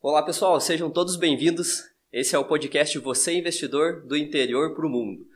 Olá pessoal, sejam todos bem-vindos. Esse é o podcast Você Investidor do Interior para o Mundo.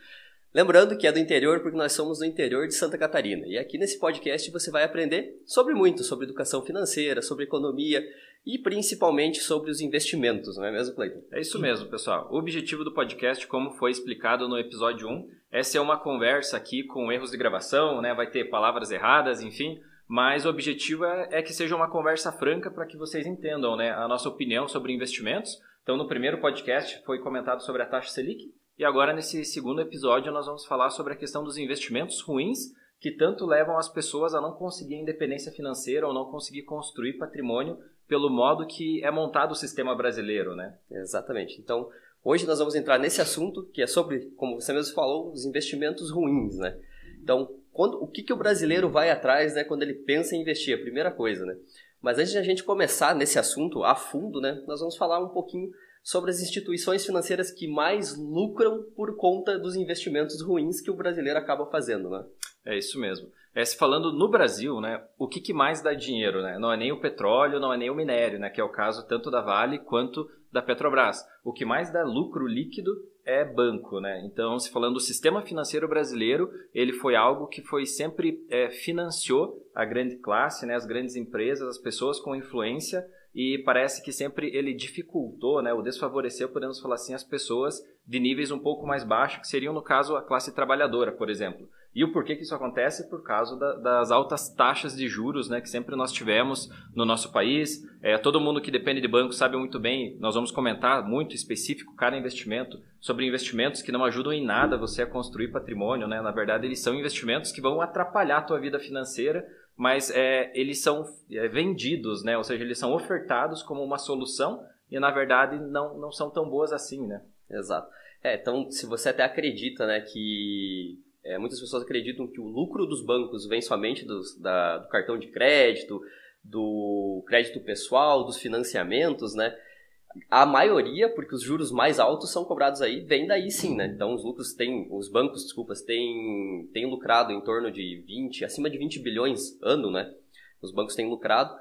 Lembrando que é do interior porque nós somos do interior de Santa Catarina. E aqui nesse podcast você vai aprender sobre muito, sobre educação financeira, sobre economia e principalmente sobre os investimentos, não é mesmo, Cleiton? É isso mesmo, pessoal. O objetivo do podcast, como foi explicado no episódio 1, é ser uma conversa aqui com erros de gravação, né? Vai ter palavras erradas, enfim, mas o objetivo é, é que seja uma conversa franca para que vocês entendam né, a nossa opinião sobre investimentos. Então, no primeiro podcast foi comentado sobre a taxa Selic, e agora nesse segundo episódio nós vamos falar sobre a questão dos investimentos ruins que tanto levam as pessoas a não conseguir independência financeira ou não conseguir construir patrimônio pelo modo que é montado o sistema brasileiro, né? Exatamente. Então, hoje nós vamos entrar nesse assunto que é sobre, como você mesmo falou, os investimentos ruins, né? Então, quando, o que, que o brasileiro vai atrás, né, quando ele pensa em investir? A primeira coisa, né? Mas antes de a gente começar nesse assunto a fundo, né, nós vamos falar um pouquinho sobre as instituições financeiras que mais lucram por conta dos investimentos ruins que o brasileiro acaba fazendo, né? É isso mesmo. É, se falando no Brasil, né, o que, que mais dá dinheiro? Né? Não é nem o petróleo, não é nem o minério, né, que é o caso tanto da Vale quanto da Petrobras. O que mais dá lucro líquido é banco, né? Então, se falando do sistema financeiro brasileiro, ele foi algo que foi sempre é, financiou a grande classe, né, as grandes empresas, as pessoas com influência e parece que sempre ele dificultou, né, ou desfavoreceu, podemos falar assim, as pessoas de níveis um pouco mais baixos, que seriam, no caso, a classe trabalhadora, por exemplo. E o porquê que isso acontece? Por causa da, das altas taxas de juros né, que sempre nós tivemos no nosso país. É, todo mundo que depende de banco sabe muito bem, nós vamos comentar muito específico cada investimento, sobre investimentos que não ajudam em nada você a construir patrimônio. Né? Na verdade, eles são investimentos que vão atrapalhar a tua vida financeira, mas é, eles são é, vendidos, né? ou seja, eles são ofertados como uma solução e, na verdade, não, não são tão boas assim. Né? Exato. É, então, se você até acredita né, que é, muitas pessoas acreditam que o lucro dos bancos vem somente dos, da, do cartão de crédito, do crédito pessoal, dos financiamentos, né? A maioria, porque os juros mais altos são cobrados aí, vem daí sim, né? Então os lucros têm, os bancos, desculpas, têm, têm lucrado em torno de 20, acima de 20 bilhões ano, né? Os bancos têm lucrado.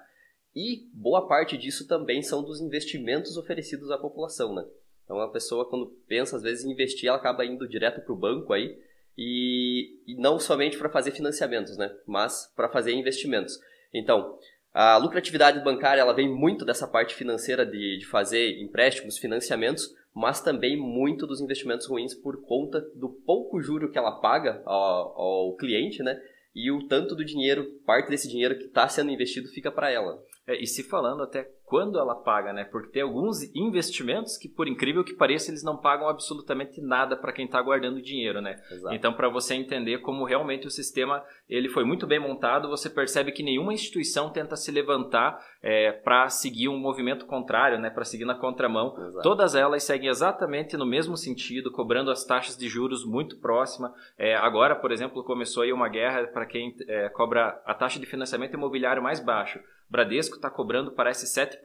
E boa parte disso também são dos investimentos oferecidos à população, né? Então a pessoa quando pensa às vezes em investir, ela acaba indo direto para o banco aí, e, e não somente para fazer financiamentos, né? mas para fazer investimentos. Então, a lucratividade bancária ela vem muito dessa parte financeira de, de fazer empréstimos, financiamentos, mas também muito dos investimentos ruins por conta do pouco juro que ela paga ao, ao cliente, né? E o tanto do dinheiro, parte desse dinheiro que está sendo investido fica para ela. É, e se falando até quando ela paga, né? Porque tem alguns investimentos que, por incrível que pareça, eles não pagam absolutamente nada para quem está guardando dinheiro, né? Exato. Então, para você entender como realmente o sistema ele foi muito bem montado, você percebe que nenhuma instituição tenta se levantar é, para seguir um movimento contrário, né? Para seguir na contramão. Exato. Todas elas seguem exatamente no mesmo sentido, cobrando as taxas de juros muito próxima. É, agora, por exemplo, começou aí uma guerra para quem é, cobra a taxa de financiamento imobiliário mais baixo. Bradesco está cobrando, parece 7%,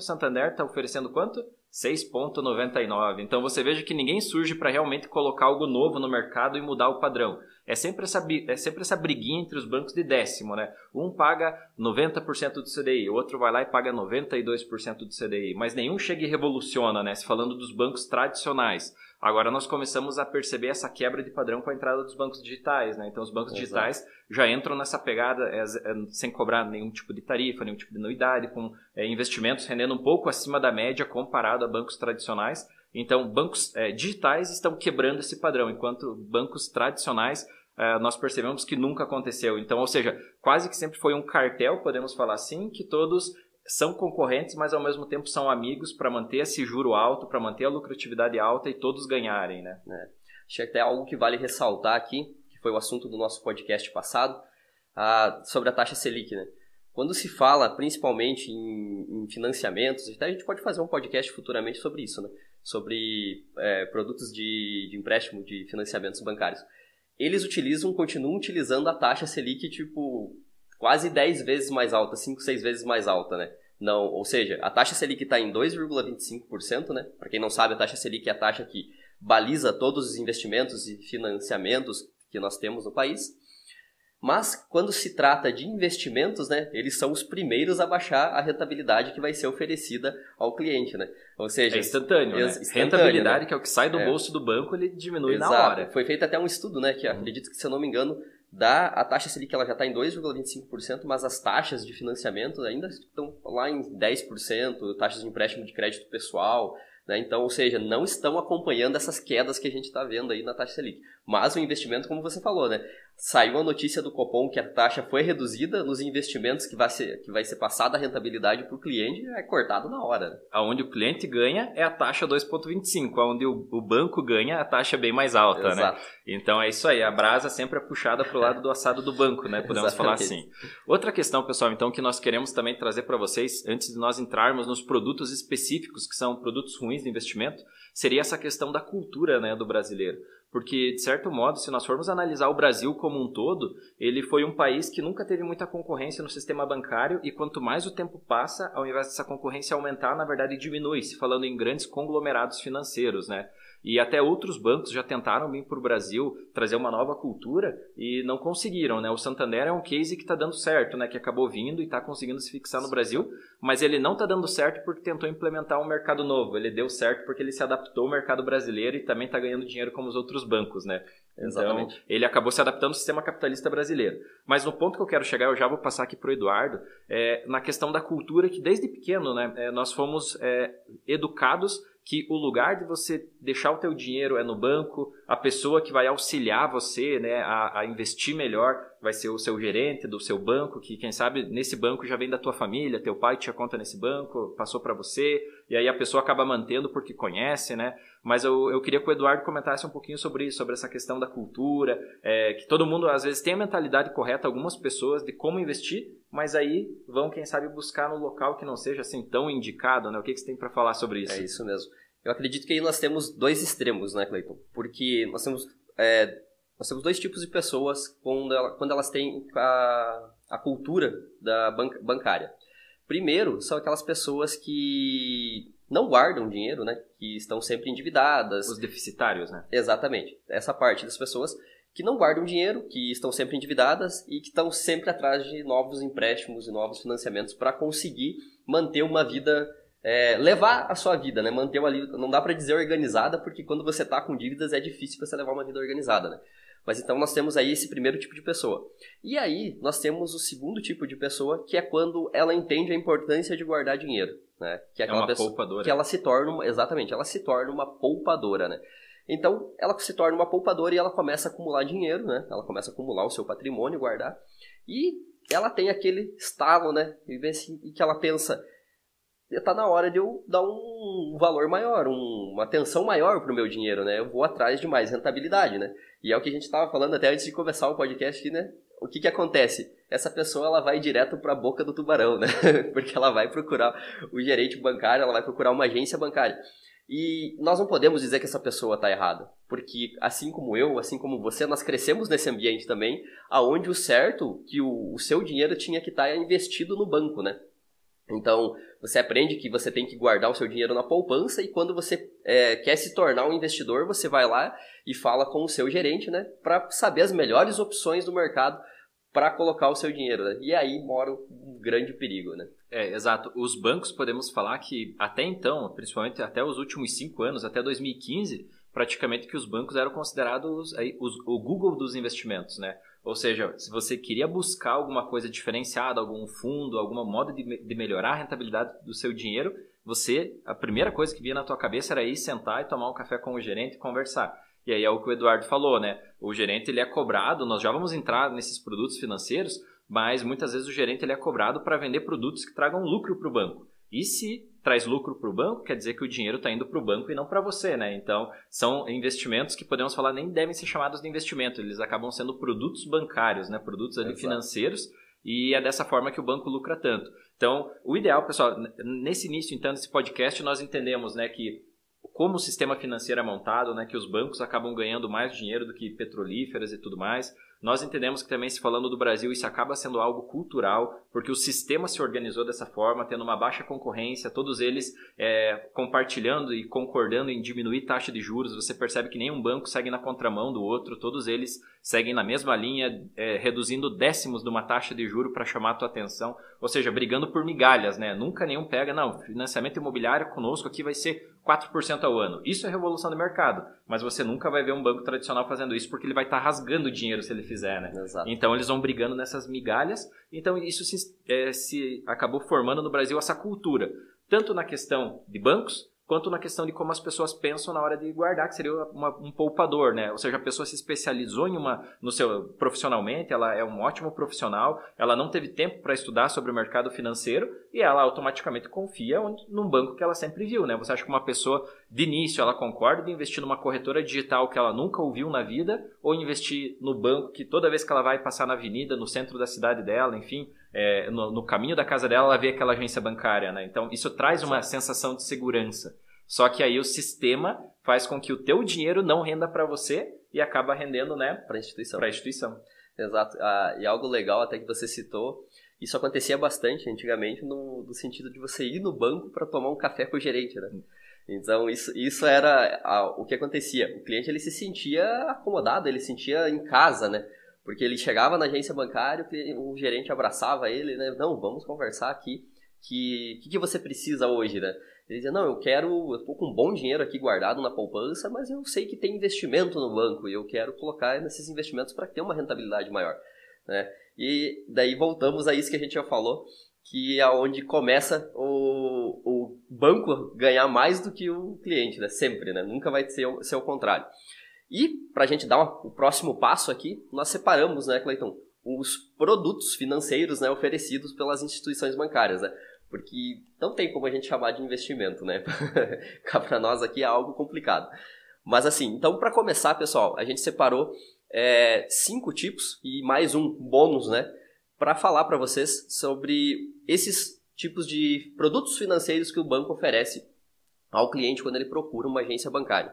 Santander está oferecendo quanto? 6,99%. Então você veja que ninguém surge para realmente colocar algo novo no mercado e mudar o padrão. É sempre essa, é sempre essa briguinha entre os bancos de décimo, né? Um paga 90% do CDI, o outro vai lá e paga 92% do CDI, mas nenhum chega e revoluciona, né? Se falando dos bancos tradicionais. Agora nós começamos a perceber essa quebra de padrão com a entrada dos bancos digitais, né? Então os bancos Exato. digitais já entram nessa pegada é, é, sem cobrar nenhum tipo de tarifa, nenhum tipo de anuidade, com é, investimentos rendendo um pouco acima da média comparado a bancos tradicionais. Então bancos é, digitais estão quebrando esse padrão, enquanto bancos tradicionais é, nós percebemos que nunca aconteceu. Então, ou seja, quase que sempre foi um cartel, podemos falar assim, que todos são concorrentes, mas ao mesmo tempo são amigos para manter esse juro alto, para manter a lucratividade alta e todos ganharem, né? É. Acho que até algo que vale ressaltar aqui, que foi o assunto do nosso podcast passado, a, sobre a taxa Selic, né? Quando se fala principalmente em, em, financiamentos, até a gente pode fazer um podcast futuramente sobre isso, né? Sobre é, produtos de, de empréstimo de financiamentos bancários. Eles utilizam, continuam utilizando a taxa Selic, tipo, quase 10 vezes mais alta, 5, 6 vezes mais alta, né? Não, ou seja, a taxa Selic está em 2,25%, né? Para quem não sabe, a taxa Selic é a taxa que baliza todos os investimentos e financiamentos que nós temos no país. Mas quando se trata de investimentos, né, eles são os primeiros a baixar a rentabilidade que vai ser oferecida ao cliente, né? Ou seja, é instantâneo, né? instantâneo rentabilidade né? que é o que sai do é. bolso do banco, ele diminui Exato. na hora. Foi feito até um estudo, né, que acredito que se eu não me engano, da a taxa Selic ela já está em 2,25%, mas as taxas de financiamento ainda estão lá em 10%, taxas de empréstimo de crédito pessoal, né? Então, ou seja, não estão acompanhando essas quedas que a gente está vendo aí na taxa Selic. Mas o investimento, como você falou, né? Saiu a notícia do Copom que a taxa foi reduzida nos investimentos que vai ser, que vai ser passada a rentabilidade para o cliente, é cortado na hora. Né? Aonde o cliente ganha é a taxa 2,25, aonde o, o banco ganha a taxa é bem mais alta, né? Exato. né? Então é isso aí, a brasa sempre é puxada para o lado do assado do banco, né? Podemos falar assim. Outra questão, pessoal, então, que nós queremos também trazer para vocês, antes de nós entrarmos nos produtos específicos, que são produtos ruins de investimento, seria essa questão da cultura né, do brasileiro. Porque, de certo modo, se nós formos analisar o Brasil como um todo, ele foi um país que nunca teve muita concorrência no sistema bancário e quanto mais o tempo passa, ao invés dessa concorrência aumentar, na verdade diminui, se falando em grandes conglomerados financeiros, né? E até outros bancos já tentaram vir para o Brasil trazer uma nova cultura e não conseguiram, né? O Santander é um case que está dando certo, né? Que acabou vindo e está conseguindo se fixar no Brasil, mas ele não está dando certo porque tentou implementar um mercado novo. Ele deu certo porque ele se adaptou ao mercado brasileiro e também está ganhando dinheiro como os outros bancos, né? Então, Exatamente. ele acabou se adaptando ao sistema capitalista brasileiro. Mas no ponto que eu quero chegar, eu já vou passar aqui para o Eduardo, é, na questão da cultura que desde pequeno, né? É, nós fomos é, educados que o lugar de você deixar o teu dinheiro é no banco, a pessoa que vai auxiliar você né, a, a, investir melhor vai ser o seu gerente do seu banco, que quem sabe nesse banco já vem da tua família, teu pai tinha conta nesse banco, passou para você, e aí a pessoa acaba mantendo porque conhece, né? Mas eu, eu queria que o Eduardo comentasse um pouquinho sobre isso, sobre essa questão da cultura, é, que todo mundo às vezes tem a mentalidade correta, algumas pessoas, de como investir, mas aí vão, quem sabe, buscar no local que não seja assim tão indicado, né? O que, que você tem para falar sobre isso? É isso mesmo. Eu acredito que aí nós temos dois extremos, né, Cleiton? Porque nós temos, é, nós temos dois tipos de pessoas quando, ela, quando elas têm a, a cultura da banca, bancária. Primeiro, são aquelas pessoas que não guardam dinheiro, né? Que estão sempre endividadas. Os deficitários, né? Exatamente. Essa parte das pessoas que não guardam dinheiro, que estão sempre endividadas e que estão sempre atrás de novos empréstimos e novos financiamentos para conseguir manter uma vida, é, levar a sua vida, né? Manter uma vida, não dá para dizer organizada, porque quando você está com dívidas é difícil você levar uma vida organizada, né? Mas então nós temos aí esse primeiro tipo de pessoa. E aí nós temos o segundo tipo de pessoa, que é quando ela entende a importância de guardar dinheiro, né? Que é, é uma pessoa poupadora. que ela se torna, exatamente, ela se torna uma poupadora, né? Então, ela se torna uma poupadora e ela começa a acumular dinheiro, né? Ela começa a acumular o seu patrimônio, guardar. E ela tem aquele estalo, né? E, assim, que ela pensa, está na hora de eu dar um valor maior, um, uma atenção maior para o meu dinheiro, né? Eu vou atrás de mais rentabilidade, né? E é o que a gente estava falando até antes de começar o podcast, né? O que que acontece? Essa pessoa ela vai direto para a boca do tubarão, né? Porque ela vai procurar o gerente bancário, ela vai procurar uma agência bancária. E nós não podemos dizer que essa pessoa está errada, porque assim como eu, assim como você, nós crescemos nesse ambiente também, aonde o certo que o, o seu dinheiro tinha que estar tá investido no banco, né? Então, você aprende que você tem que guardar o seu dinheiro na poupança e quando você é, quer se tornar um investidor, você vai lá e fala com o seu gerente, né? Para saber as melhores opções do mercado para colocar o seu dinheiro. Né? E aí mora um grande perigo, né? É, exato. Os bancos, podemos falar que até então, principalmente até os últimos cinco anos, até 2015, praticamente que os bancos eram considerados aí, os, o Google dos investimentos, né? Ou seja, se você queria buscar alguma coisa diferenciada, algum fundo, alguma modo de, de melhorar a rentabilidade do seu dinheiro, você, a primeira coisa que vinha na tua cabeça era ir sentar e tomar um café com o gerente e conversar. E aí é o que o Eduardo falou, né? O gerente ele é cobrado, nós já vamos entrar nesses produtos financeiros, mas muitas vezes o gerente ele é cobrado para vender produtos que tragam lucro para o banco. E se traz lucro para o banco, quer dizer que o dinheiro está indo para o banco e não para você, né? Então, são investimentos que podemos falar nem devem ser chamados de investimento, eles acabam sendo produtos bancários, né? Produtos ali financeiros e é dessa forma que o banco lucra tanto. Então, o ideal, pessoal, nesse início então desse podcast nós entendemos, né, que como o sistema financeiro é montado, né, que os bancos acabam ganhando mais dinheiro do que petrolíferas e tudo mais. Nós entendemos que também, se falando do Brasil, isso acaba sendo algo cultural, porque o sistema se organizou dessa forma, tendo uma baixa concorrência, todos eles é, compartilhando e concordando em diminuir taxa de juros. Você percebe que nenhum banco segue na contramão do outro, todos eles seguem na mesma linha, é, reduzindo décimos de uma taxa de juro para chamar a tua atenção, ou seja, brigando por migalhas, né? Nunca nenhum pega, não, financiamento imobiliário conosco aqui vai ser 4% ao ano. Isso é revolução do mercado, mas você nunca vai ver um banco tradicional fazendo isso porque ele vai estar tá rasgando dinheiro se ele fizer, né? Exato. Então eles vão brigando nessas migalhas. Então isso se, é, se acabou formando no Brasil essa cultura, tanto na questão de bancos quanto na questão de como as pessoas pensam na hora de guardar, que seria uma, um poupador, né? Ou seja, a pessoa se especializou em uma no seu profissionalmente, ela é um ótimo profissional, ela não teve tempo para estudar sobre o mercado financeiro e ela automaticamente confia num banco que ela sempre viu, né? Você acha que uma pessoa de início ela concorda de investir numa corretora digital que ela nunca ouviu na vida ou investir no banco que toda vez que ela vai passar na avenida, no centro da cidade dela, enfim, é, no, no, caminho da casa dela, ela vê aquela agência bancária, né? Então, isso traz uma sensação de segurança. Só que aí o sistema faz com que o teu dinheiro não renda para você e acaba rendendo, né? Para a instituição. Para a instituição. Exato. Ah, e algo legal até que você citou, isso acontecia bastante antigamente no, no sentido de você ir no banco para tomar um café com o gerente, né? Então, isso, isso era a, o que acontecia. O cliente ele se sentia acomodado, ele se sentia em casa, né? Porque ele chegava na agência bancária, o gerente abraçava ele, né? Não, vamos conversar aqui. Que que, que você precisa hoje, né? Ele dizia, não, eu quero, eu tô com um bom dinheiro aqui guardado na poupança, mas eu sei que tem investimento no banco e eu quero colocar nesses investimentos para ter uma rentabilidade maior, né? E daí voltamos a isso que a gente já falou, que é onde começa o, o banco ganhar mais do que o cliente, né? Sempre, né? Nunca vai ser, ser o contrário. E, para a gente dar o próximo passo aqui, nós separamos, né, Cleiton, os produtos financeiros né, oferecidos pelas instituições bancárias, né? Porque não tem como a gente chamar de investimento, né? para nós aqui é algo complicado. Mas assim, então para começar, pessoal, a gente separou é, cinco tipos e mais um bônus, né? Para falar para vocês sobre esses tipos de produtos financeiros que o banco oferece ao cliente quando ele procura uma agência bancária.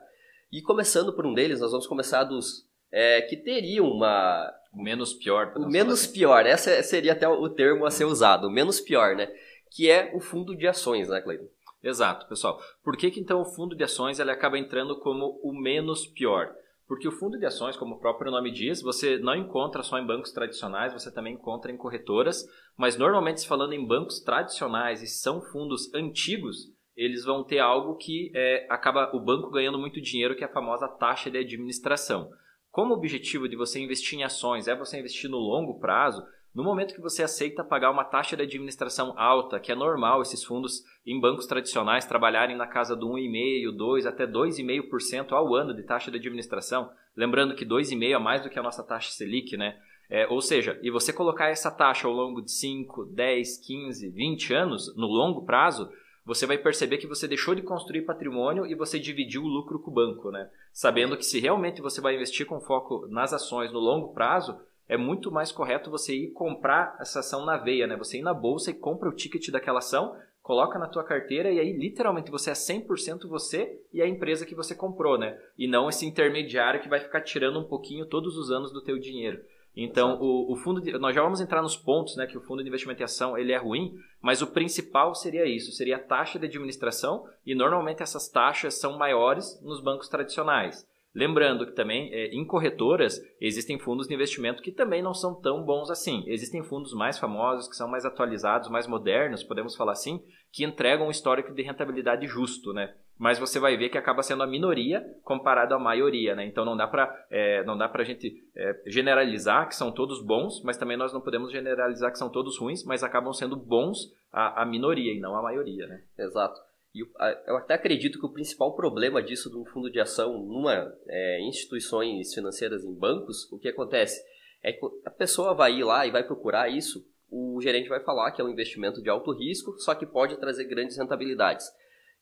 E começando por um deles, nós vamos começar dos é, que teriam uma. O menos pior. O menos assim. pior, essa seria até o termo a ser usado, o menos pior, né? Que é o fundo de ações, né, Cleiton? Exato, pessoal. Por que, que então o fundo de ações ele acaba entrando como o menos pior? Porque o fundo de ações, como o próprio nome diz, você não encontra só em bancos tradicionais, você também encontra em corretoras, mas normalmente se falando em bancos tradicionais e são fundos antigos, eles vão ter algo que é, acaba o banco ganhando muito dinheiro, que é a famosa taxa de administração. Como o objetivo de você investir em ações é você investir no longo prazo, no momento que você aceita pagar uma taxa de administração alta, que é normal esses fundos em bancos tradicionais trabalharem na casa do 1,5%, 2% até 2,5% ao ano de taxa de administração, lembrando que 2,5% é mais do que a nossa taxa Selic, né? É, ou seja, e você colocar essa taxa ao longo de 5, 10, 15, 20 anos, no longo prazo, você vai perceber que você deixou de construir patrimônio e você dividiu o lucro com o banco, né? Sabendo que se realmente você vai investir com foco nas ações no longo prazo, é muito mais correto você ir comprar essa ação na veia, né? Você ir na bolsa e compra o ticket daquela ação, coloca na tua carteira e aí literalmente você é 100% você e a empresa que você comprou, né? E não esse intermediário que vai ficar tirando um pouquinho todos os anos do teu dinheiro. Então, o, o, fundo de, nós já vamos entrar nos pontos, né, que o fundo de investimento em ação ele é ruim, mas o principal seria isso, seria a taxa de administração e normalmente essas taxas são maiores nos bancos tradicionais. Lembrando que também é, em corretoras existem fundos de investimento que também não são tão bons assim. Existem fundos mais famosos, que são mais atualizados, mais modernos, podemos falar assim, que entregam um histórico de rentabilidade justo, né? Mas você vai ver que acaba sendo a minoria comparado à maioria, né? Então não dá para é, não dá para a gente é, generalizar que são todos bons, mas também nós não podemos generalizar que são todos ruins, mas acabam sendo bons a, a minoria e não a maioria, né? Exato. E eu até acredito que o principal problema disso de um fundo de ação numa é, instituições financeiras em bancos, o que acontece é que a pessoa vai ir lá e vai procurar isso, o gerente vai falar que é um investimento de alto risco, só que pode trazer grandes rentabilidades.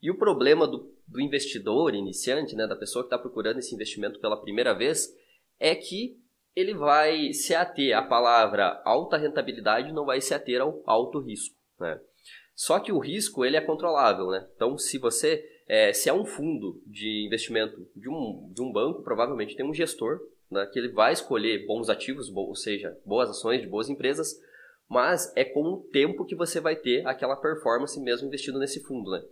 E o problema do, do investidor iniciante, né, da pessoa que está procurando esse investimento pela primeira vez, é que ele vai se ater à palavra alta rentabilidade, não vai se ater ao alto risco. Né? Só que o risco ele é controlável, né? Então, se você é, se é um fundo de investimento de um, de um banco, provavelmente tem um gestor né, que ele vai escolher bons ativos, ou seja, boas ações de boas empresas, mas é com o tempo que você vai ter aquela performance mesmo investindo nesse fundo, né?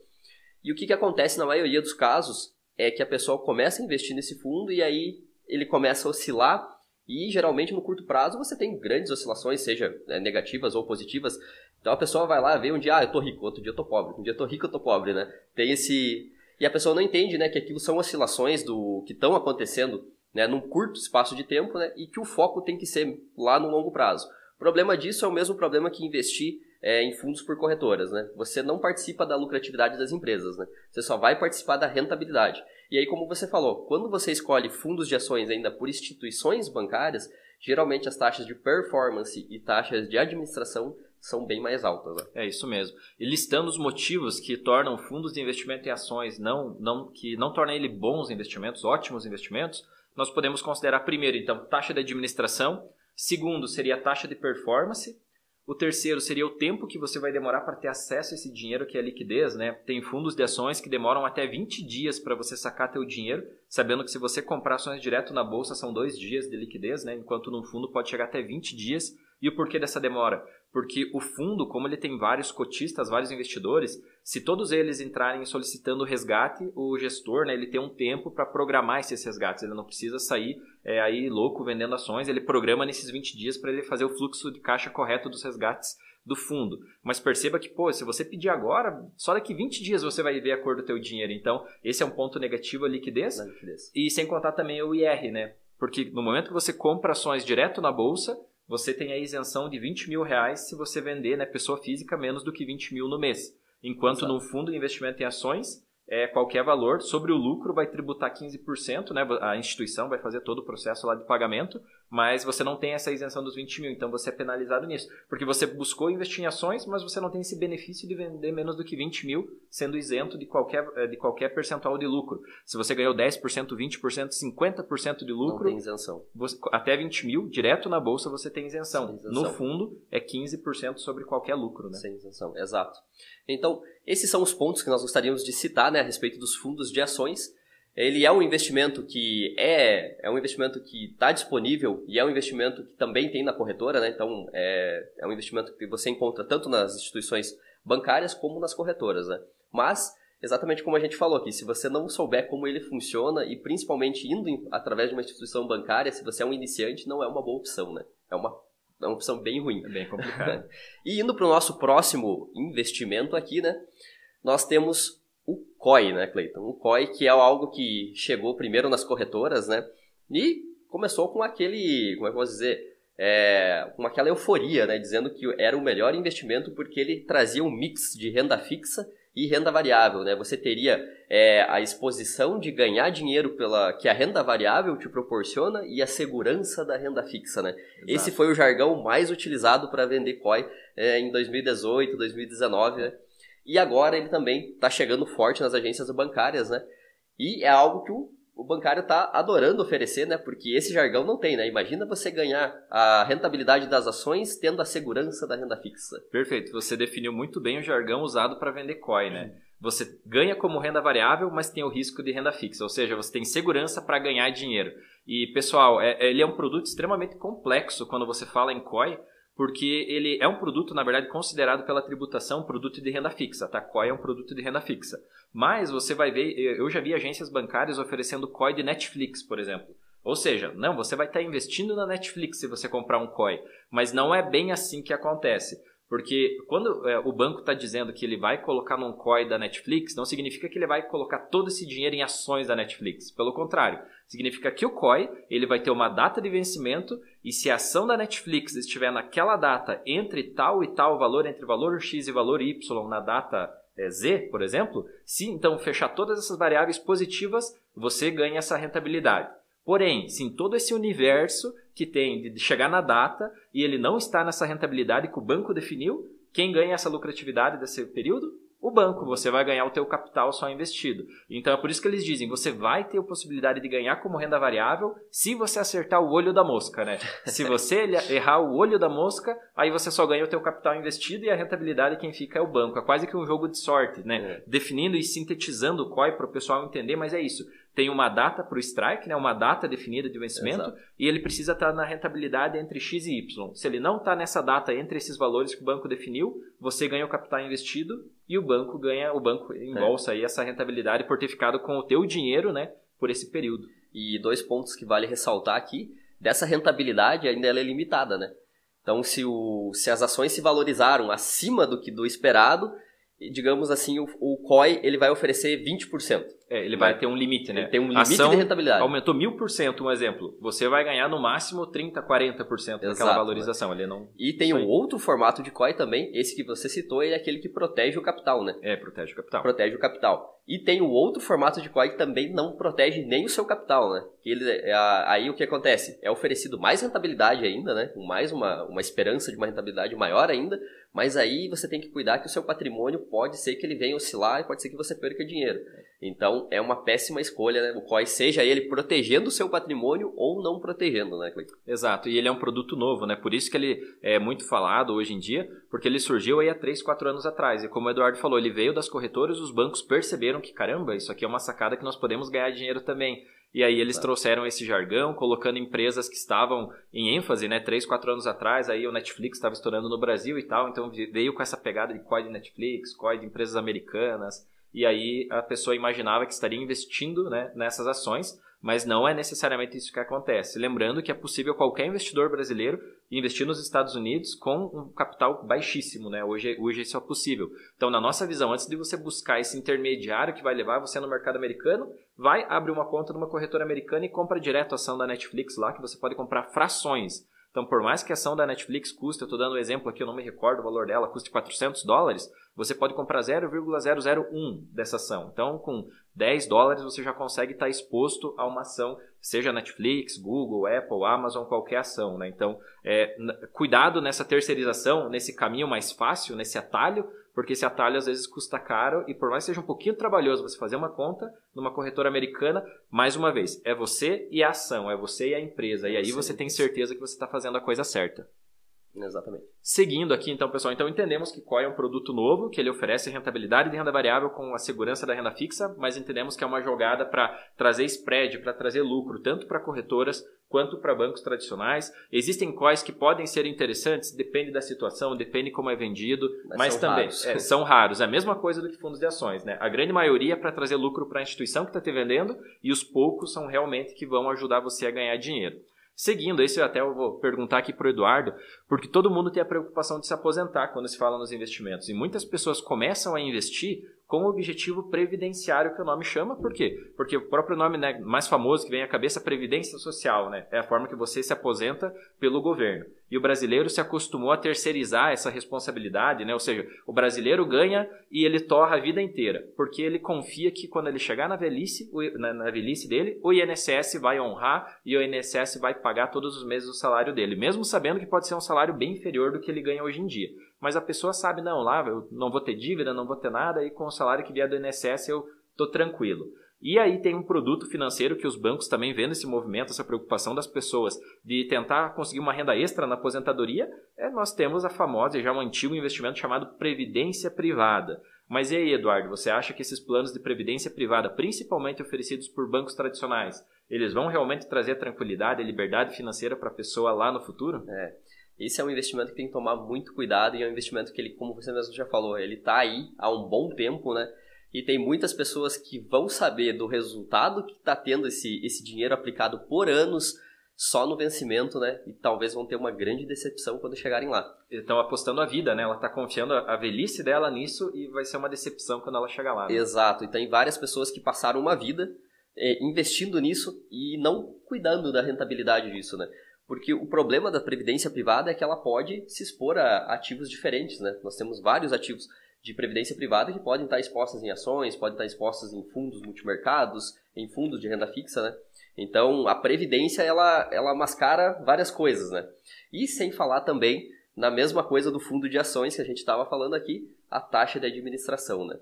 E o que, que acontece na maioria dos casos é que a pessoa começa a investir nesse fundo e aí ele começa a oscilar e geralmente no curto prazo você tem grandes oscilações, seja né, negativas ou positivas. Então a pessoa vai lá ver um dia, ah, eu tô rico, outro dia eu tô pobre, um dia eu tô rico, eu tô pobre, né? Tem esse e a pessoa não entende, né, que aquilo são oscilações do que estão acontecendo, né, num curto espaço de tempo, né, e que o foco tem que ser lá no longo prazo. O problema disso é o mesmo problema que investir é, em fundos por corretoras, né? Você não participa da lucratividade das empresas, né? Você só vai participar da rentabilidade. E aí, como você falou, quando você escolhe fundos de ações ainda por instituições bancárias, geralmente as taxas de performance e taxas de administração são bem mais altas. Né? É isso mesmo. E listando os motivos que tornam fundos de investimento em ações não, não que não tornam ele bons investimentos, ótimos investimentos, nós podemos considerar primeiro, então, taxa de administração, segundo seria a taxa de performance, o terceiro seria o tempo que você vai demorar para ter acesso a esse dinheiro, que é a liquidez, né? Tem fundos de ações que demoram até 20 dias para você sacar teu dinheiro, sabendo que se você comprar ações direto na bolsa são dois dias de liquidez, né? Enquanto no fundo pode chegar até 20 dias. E o porquê dessa demora? Porque o fundo, como ele tem vários cotistas, vários investidores, se todos eles entrarem solicitando resgate, o gestor, né, ele tem um tempo para programar esses resgates. Ele não precisa sair é, aí louco vendendo ações, ele programa nesses 20 dias para ele fazer o fluxo de caixa correto dos resgates do fundo. Mas perceba que, pô, se você pedir agora, só daqui 20 dias você vai ver a cor do teu dinheiro. Então, esse é um ponto negativo a liquidez. liquidez. E sem contar também o IR, né? Porque no momento que você compra ações direto na bolsa, você tem a isenção de 20 mil reais se você vender, né, pessoa física, menos do que 20 mil no mês. Enquanto Exato. no fundo de investimento em ações, é, qualquer valor sobre o lucro vai tributar 15%, né? A instituição vai fazer todo o processo lá de pagamento, mas você não tem essa isenção dos 20 mil, então você é penalizado nisso. Porque você buscou investir em ações, mas você não tem esse benefício de vender menos do que 20 mil, sendo isento de qualquer, eh, de qualquer percentual de lucro. Se você ganhou 10%, 20%, 50% de lucro. Não tem isenção. Você, até 20 mil, direto na bolsa, você tem isenção. isenção. No fundo, é 15% sobre qualquer lucro, né? Sem isenção, exato. Então, esses são os pontos que nós gostaríamos de citar né, a respeito dos fundos de ações. Ele é um investimento que é, é um investimento que está disponível e é um investimento que também tem na corretora, né? Então é, é um investimento que você encontra tanto nas instituições bancárias como nas corretoras, né? Mas exatamente como a gente falou aqui, se você não souber como ele funciona e principalmente indo através de uma instituição bancária, se você é um iniciante, não é uma boa opção, né? É uma, é uma opção bem ruim. É bem complicado. e indo para o nosso próximo investimento aqui, né? Nós temos o COI, né, Cleiton? O COI que é algo que chegou primeiro nas corretoras, né? E começou com aquele, como é que eu posso dizer, é, com aquela euforia, né? Dizendo que era o melhor investimento porque ele trazia um mix de renda fixa e renda variável, né? Você teria é, a exposição de ganhar dinheiro pela que a renda variável te proporciona e a segurança da renda fixa, né? Exato. Esse foi o jargão mais utilizado para vender COI é, em 2018, 2019, né? E agora ele também está chegando forte nas agências bancárias, né? E é algo que o, bancário está adorando oferecer, né? Porque esse jargão não tem, né? Imagina você ganhar a rentabilidade das ações tendo a segurança da renda fixa. Perfeito. Você definiu muito bem o jargão usado para vender COI, né? Você ganha como renda variável, mas tem o risco de renda fixa, ou seja, você tem segurança para ganhar dinheiro. E pessoal, é, ele é um produto extremamente complexo quando você fala em COI, porque ele é um produto, na verdade, considerado pela tributação produto de renda fixa. Tá? COI é um produto de renda fixa. Mas você vai ver, eu já vi agências bancárias oferecendo COI de Netflix, por exemplo. Ou seja, não, você vai estar investindo na Netflix se você comprar um COI, mas não é bem assim que acontece. Porque quando é, o banco está dizendo que ele vai colocar num COI da Netflix, não significa que ele vai colocar todo esse dinheiro em ações da Netflix. Pelo contrário, significa que o COI ele vai ter uma data de vencimento e se a ação da Netflix estiver naquela data entre tal e tal valor, entre valor X e valor Y na data é, Z, por exemplo, se então fechar todas essas variáveis positivas, você ganha essa rentabilidade. Porém, se em todo esse universo que tem de chegar na data e ele não está nessa rentabilidade que o banco definiu, quem ganha essa lucratividade desse período? O banco, você vai ganhar o teu capital só investido. Então é por isso que eles dizem, você vai ter a possibilidade de ganhar como renda variável se você acertar o olho da mosca, né? Se você errar o olho da mosca, aí você só ganha o teu capital investido e a rentabilidade quem fica é o banco. É quase que um jogo de sorte, né? É. Definindo e sintetizando o COI para o pessoal entender, mas é isso tem uma data para o strike, né, uma data definida de vencimento, Exato. e ele precisa estar tá na rentabilidade entre X e Y. Se ele não está nessa data entre esses valores que o banco definiu, você ganha o capital investido e o banco ganha, o banco embolsa é. aí essa rentabilidade por ter ficado com o teu dinheiro né, por esse período. E dois pontos que vale ressaltar aqui, dessa rentabilidade ainda ela é limitada, né? Então, se, o, se as ações se valorizaram acima do que do esperado, digamos assim, o, o COI ele vai oferecer 20%. É, ele vai, vai ter um limite, né? Ele tem um limite Ação de rentabilidade. Aumentou mil por cento, um exemplo. Você vai ganhar no máximo 30, 40% daquela valorização. Ele não... E tem um outro formato de COI também, esse que você citou, é aquele que protege o capital, né? É, protege o capital. Protege o capital. E tem o outro formato de COI que também não protege nem o seu capital, né? Que ele, é, aí o que acontece? É oferecido mais rentabilidade ainda, né? Mais uma, uma esperança de uma rentabilidade maior ainda, mas aí você tem que cuidar que o seu patrimônio pode ser que ele venha oscilar e pode ser que você perca dinheiro. Então é uma péssima escolha, né? O COI, seja ele protegendo o seu patrimônio ou não protegendo, né, Cleiton? Exato, e ele é um produto novo, né? Por isso que ele é muito falado hoje em dia, porque ele surgiu aí há 3, 4 anos atrás. E como o Eduardo falou, ele veio das corretoras, os bancos perceberam que, caramba, isso aqui é uma sacada que nós podemos ganhar dinheiro também. E aí eles trouxeram esse jargão, colocando empresas que estavam em ênfase, né? Três, quatro anos atrás, aí o Netflix estava estourando no Brasil e tal, então veio com essa pegada de COI de Netflix, COI de empresas americanas, e aí a pessoa imaginava que estaria investindo né, nessas ações, mas não é necessariamente isso que acontece. Lembrando que é possível qualquer investidor brasileiro investir nos Estados Unidos com um capital baixíssimo, né? Hoje, hoje isso é possível. Então, na nossa visão, antes de você buscar esse intermediário que vai levar você no mercado americano, vai abrir uma conta numa corretora americana e compra direto a ação da Netflix lá, que você pode comprar frações. Então, por mais que a ação da Netflix custe, eu estou dando um exemplo aqui, eu não me recordo o valor dela, custe 400 dólares, você pode comprar 0,001 dessa ação. Então, com 10 dólares você já consegue estar exposto a uma ação, seja Netflix, Google, Apple, Amazon, qualquer ação. Né? Então, é, cuidado nessa terceirização, nesse caminho mais fácil, nesse atalho, porque esse atalho às vezes custa caro e por mais que seja um pouquinho trabalhoso você fazer uma conta numa corretora americana, mais uma vez, é você e a ação, é você e a empresa. É e aí você tem certeza que você está fazendo a coisa certa. Exatamente. Seguindo aqui, então, pessoal, então entendemos que COI é um produto novo, que ele oferece rentabilidade de renda variável com a segurança da renda fixa, mas entendemos que é uma jogada para trazer spread, para trazer lucro, tanto para corretoras quanto para bancos tradicionais. Existem COIs que podem ser interessantes, depende da situação, depende como é vendido, mas, mas são também raros. É, são raros. É a mesma coisa do que fundos de ações, né? A grande maioria é para trazer lucro para a instituição que está te vendendo e os poucos são realmente que vão ajudar você a ganhar dinheiro. Seguindo, isso eu até vou perguntar aqui para o Eduardo, porque todo mundo tem a preocupação de se aposentar quando se fala nos investimentos. E muitas pessoas começam a investir com o objetivo previdenciário que o nome chama. Por quê? Porque o próprio nome né, mais famoso que vem à cabeça, Previdência Social, né? É a forma que você se aposenta pelo governo. E o brasileiro se acostumou a terceirizar essa responsabilidade, né? Ou seja, o brasileiro ganha e ele torra a vida inteira, porque ele confia que quando ele chegar na velhice, na, velhice dele, o INSS vai honrar e o INSS vai pagar todos os meses o salário dele, mesmo sabendo que pode ser um salário bem inferior do que ele ganha hoje em dia mas a pessoa sabe, não, lá eu não vou ter dívida, não vou ter nada, e com o salário que vier do INSS eu estou tranquilo. E aí tem um produto financeiro que os bancos também vendo esse movimento, essa preocupação das pessoas de tentar conseguir uma renda extra na aposentadoria, é, nós temos a famosa e já um antigo investimento chamado previdência privada. Mas e aí, Eduardo, você acha que esses planos de previdência privada, principalmente oferecidos por bancos tradicionais, eles vão realmente trazer tranquilidade e liberdade financeira para a pessoa lá no futuro? É. Esse é um investimento que tem que tomar muito cuidado e é um investimento que ele, como você mesmo já falou, ele está aí há um bom tempo, né? E tem muitas pessoas que vão saber do resultado que está tendo esse, esse dinheiro aplicado por anos só no vencimento, né? E talvez vão ter uma grande decepção quando chegarem lá. Estão apostando a vida, né? Ela está confiando a velhice dela nisso e vai ser uma decepção quando ela chegar lá. Né? Exato. E tem várias pessoas que passaram uma vida é, investindo nisso e não cuidando da rentabilidade disso, né? Porque o problema da previdência privada é que ela pode se expor a ativos diferentes, né? Nós temos vários ativos de previdência privada que podem estar expostos em ações, podem estar expostos em fundos multimercados, em fundos de renda fixa, né? Então, a previdência, ela, ela mascara várias coisas, né? E sem falar também na mesma coisa do fundo de ações que a gente estava falando aqui, a taxa de administração, né?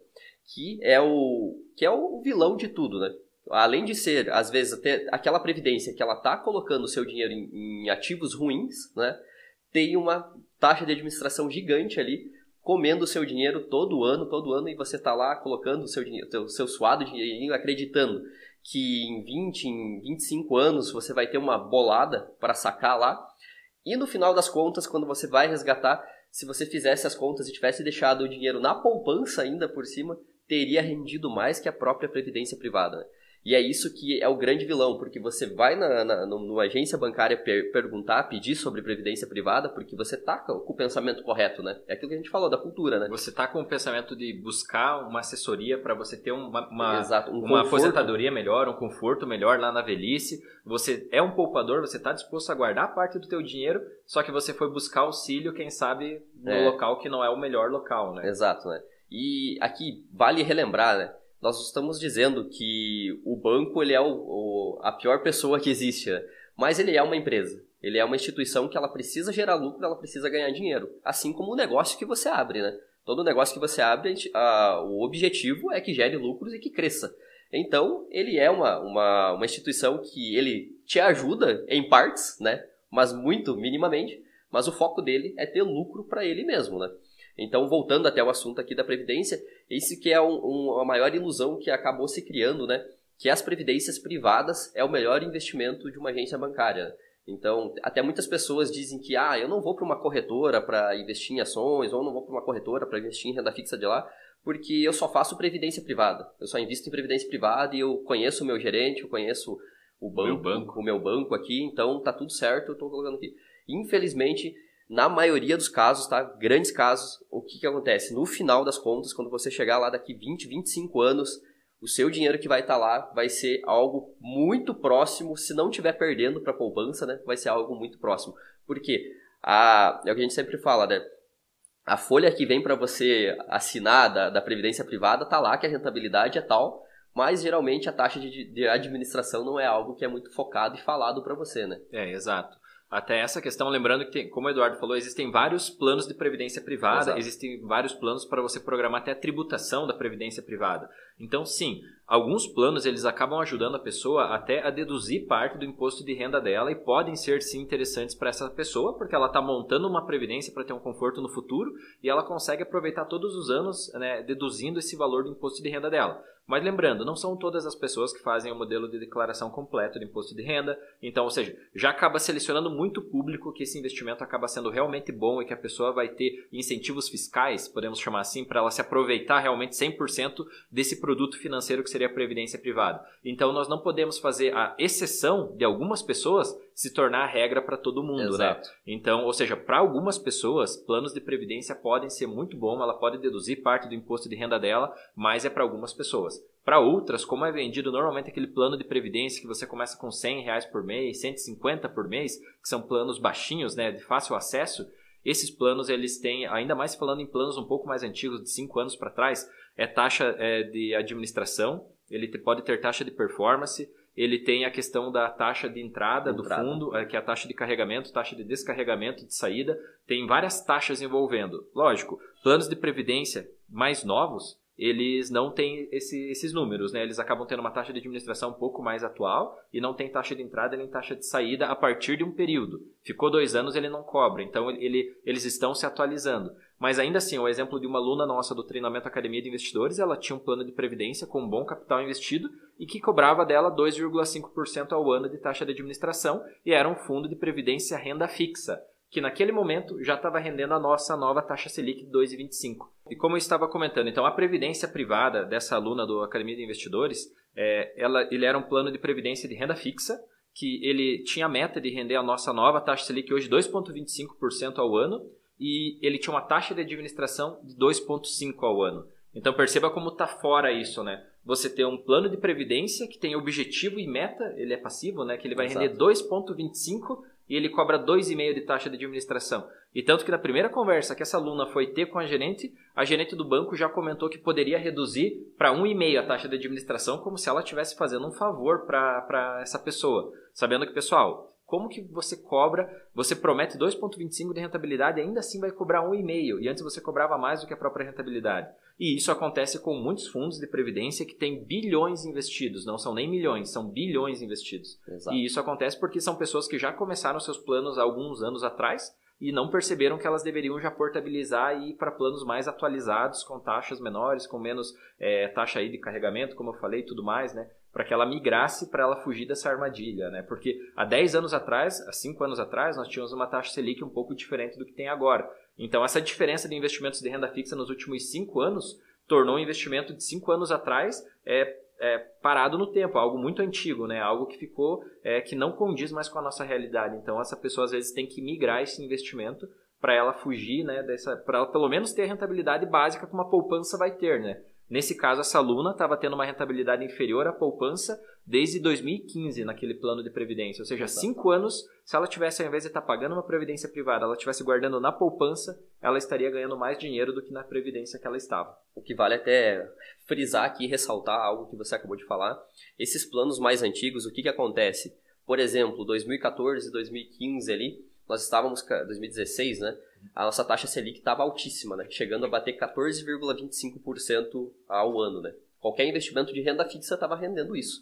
Que é o, que é o vilão de tudo, né? além de ser, às vezes, até aquela previdência que ela está colocando o seu dinheiro em, em, ativos ruins, né, tem uma taxa de administração gigante ali, comendo o seu dinheiro todo ano, todo ano, e você está lá colocando o seu dinheiro, o seu suado dinheirinho, acreditando que em 20, em 25 anos você vai ter uma bolada para sacar lá. E no final das contas, quando você vai resgatar, se você fizesse as contas e tivesse deixado o dinheiro na poupança ainda por cima, teria rendido mais que a própria previdência privada. Né? E é isso que é o grande vilão, porque você vai na, na numa agência bancária per, perguntar, pedir sobre previdência privada, porque você tá com o pensamento correto, né? É aquilo que a gente falou da cultura, né? Você tá com o pensamento de buscar uma assessoria para você ter uma, uma, Exato, um uma aposentadoria melhor, um conforto melhor lá na velhice. Você é um poupador, você tá disposto a guardar parte do teu dinheiro, só que você foi buscar auxílio, quem sabe, no é. local que não é o melhor local, né? Exato, né? E aqui vale relembrar, né? Nós estamos dizendo que o banco ele é o, o, a pior pessoa que existe, né? mas ele é uma empresa. Ele é uma instituição que ela precisa gerar lucro, ela precisa ganhar dinheiro. Assim como o negócio que você abre, né? Todo negócio que você abre, a, o objetivo é que gere lucros e que cresça. Então, ele é uma, uma, uma instituição que ele te ajuda em partes, né? Mas muito minimamente. Mas o foco dele é ter lucro para ele mesmo, né? Então, voltando até o assunto aqui da Previdência, esse que é um, um, a maior ilusão que acabou se criando, né? Que as previdências privadas é o melhor investimento de uma agência bancária. Então, até muitas pessoas dizem que, ah, eu não vou para uma corretora para investir em ações, ou não vou para uma corretora para investir em renda fixa de lá, porque eu só faço previdência privada. Eu só invisto em previdência privada e eu conheço o meu gerente, eu conheço o banco, meu banco. o meu banco aqui, então tá tudo certo, eu estou colocando aqui. Infelizmente, na maioria dos casos, tá? Grandes casos, o que, que acontece? No final das contas, quando você chegar lá daqui 20, 25 anos, o seu dinheiro que vai estar tá lá vai ser algo muito próximo, se não estiver perdendo para poupança, né? Vai ser algo muito próximo. Por quê? A, é o que a gente sempre fala, né? A folha que vem para você assinar da, da Previdência Privada tá lá que a rentabilidade é tal, mas geralmente a taxa de, de administração não é algo que é muito focado e falado para você, né? É, exato até essa questão, lembrando que, tem, como o Eduardo falou, existem vários planos de previdência privada, Exato. existem vários planos para você programar até a tributação da previdência privada. Então, sim, alguns planos eles acabam ajudando a pessoa até a deduzir parte do imposto de renda dela e podem ser sim interessantes para essa pessoa, porque ela está montando uma previdência para ter um conforto no futuro e ela consegue aproveitar todos os anos né, deduzindo esse valor do imposto de renda dela. Mas lembrando, não são todas as pessoas que fazem o modelo de declaração completo de imposto de renda. Então, ou seja, já acaba selecionando muito público que esse investimento acaba sendo realmente bom e que a pessoa vai ter incentivos fiscais, podemos chamar assim, para ela se aproveitar realmente 100% desse produto financeiro que seria a previdência privada. Então, nós não podemos fazer a exceção de algumas pessoas se tornar a regra para todo mundo, né? Exato. né? Então, ou seja, para algumas pessoas, planos de previdência podem ser muito bom, ela pode deduzir parte do imposto de renda dela, mas é para algumas pessoas. Para outras, como é vendido normalmente aquele plano de previdência que você começa com 100 reais por mês, 150 por mês, que são planos baixinhos, né, de fácil acesso, esses planos eles têm, ainda mais falando em planos um pouco mais antigos, de 5 anos para trás, é taxa é, de administração, ele pode ter taxa de performance, ele tem a questão da taxa de entrada, entrada. do fundo, é, que é a taxa de carregamento, taxa de descarregamento, de saída. Tem várias taxas envolvendo. Lógico, planos de previdência mais novos, eles não têm esse, esses números, né? Eles acabam tendo uma taxa de administração um pouco mais atual e não tem taxa de entrada nem taxa de saída a partir de um período. Ficou dois anos, ele não cobra. Então, ele, eles estão se atualizando. Mas ainda assim, o exemplo de uma aluna nossa do treinamento Academia de Investidores, ela tinha um plano de previdência com um bom capital investido e que cobrava dela 2,5% ao ano de taxa de administração e era um fundo de previdência renda fixa que naquele momento já estava rendendo a nossa nova taxa Selic de 2,25. E como eu estava comentando, então a previdência privada dessa aluna do Academia de Investidores, é, ela, ele era um plano de previdência de renda fixa, que ele tinha a meta de render a nossa nova taxa Selic hoje 2,25% ao ano, e ele tinha uma taxa de administração de 2,5% ao ano. Então perceba como está fora isso, né? Você ter um plano de previdência que tem objetivo e meta, ele é passivo, né? Que ele vai Exato. render 2,25% e ele cobra 2,5% de taxa de administração. E tanto que na primeira conversa que essa aluna foi ter com a gerente, a gerente do banco já comentou que poderia reduzir para 1,5% a taxa de administração, como se ela estivesse fazendo um favor para essa pessoa. Sabendo que, pessoal, como que você cobra, você promete 2,25 de rentabilidade e ainda assim vai cobrar 1,5 e antes você cobrava mais do que a própria rentabilidade. E isso acontece com muitos fundos de previdência que têm bilhões investidos, não são nem milhões, são bilhões investidos. Exato. E isso acontece porque são pessoas que já começaram seus planos há alguns anos atrás, e não perceberam que elas deveriam já portabilizar e ir para planos mais atualizados, com taxas menores, com menos é, taxa aí de carregamento, como eu falei, e tudo mais, né? Para que ela migrasse para ela fugir dessa armadilha, né? Porque há 10 anos atrás, há 5 anos atrás, nós tínhamos uma taxa Selic um pouco diferente do que tem agora. Então, essa diferença de investimentos de renda fixa nos últimos 5 anos tornou um investimento de 5 anos atrás é, é, parado no tempo, algo muito antigo, né? Algo que ficou, é, que não condiz mais com a nossa realidade. Então, essa pessoa às vezes tem que migrar esse investimento para ela fugir, né? Para ela pelo menos ter a rentabilidade básica que uma poupança vai ter, né? Nesse caso, essa aluna estava tendo uma rentabilidade inferior à poupança desde 2015 naquele plano de previdência. Ou seja, Exato. cinco anos, se ela tivesse, ao invés de estar tá pagando uma previdência privada, ela estivesse guardando na poupança, ela estaria ganhando mais dinheiro do que na previdência que ela estava. O que vale até frisar aqui ressaltar algo que você acabou de falar. Esses planos mais antigos, o que, que acontece? Por exemplo, 2014, 2015 ali, nós estávamos, 2016, né? A nossa taxa Selic estava altíssima, né? Chegando a bater 14,25% ao ano, né? Qualquer investimento de renda fixa estava rendendo isso.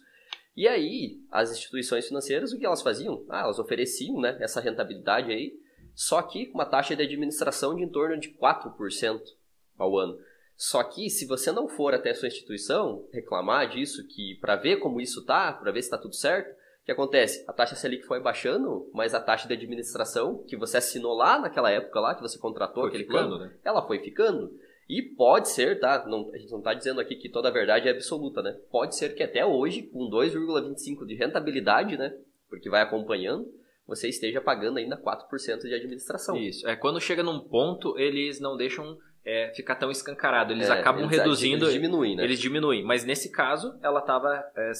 E aí, as instituições financeiras, o que elas faziam? Ah, elas ofereciam né, essa rentabilidade aí, só que com uma taxa de administração de em torno de 4% ao ano. Só que se você não for até a sua instituição reclamar disso, que para ver como isso tá, para ver se está tudo certo, o que acontece? A taxa Selic foi baixando, mas a taxa de administração que você assinou lá naquela época lá que você contratou foi aquele ficando, plano, né? ela foi ficando. E pode ser, tá? Não, a gente não está dizendo aqui que toda a verdade é absoluta, né? Pode ser que até hoje, com 2,25% de rentabilidade, né? Porque vai acompanhando, você esteja pagando ainda 4% de administração. Isso. É, quando chega num ponto, eles não deixam é, ficar tão escancarado. Eles é, acabam eles, reduzindo. Eles diminuem, né? Eles diminuem. Mas nesse caso, ela estava. É,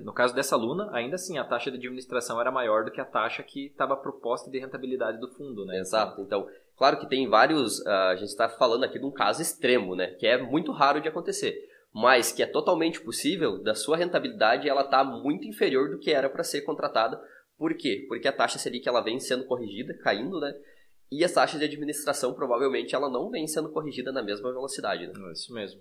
no caso dessa aluna, ainda assim, a taxa de administração era maior do que a taxa que estava proposta de rentabilidade do fundo, né? Exato. Então, claro que tem vários. Uh, a gente está falando aqui de um caso extremo, né? Que é muito raro de acontecer. Mas que é totalmente possível da sua rentabilidade ela está muito inferior do que era para ser contratada. Por quê? Porque a taxa Selic ela vem sendo corrigida, caindo, né? E a taxa de administração, provavelmente, ela não vem sendo corrigida na mesma velocidade. Né? Isso mesmo.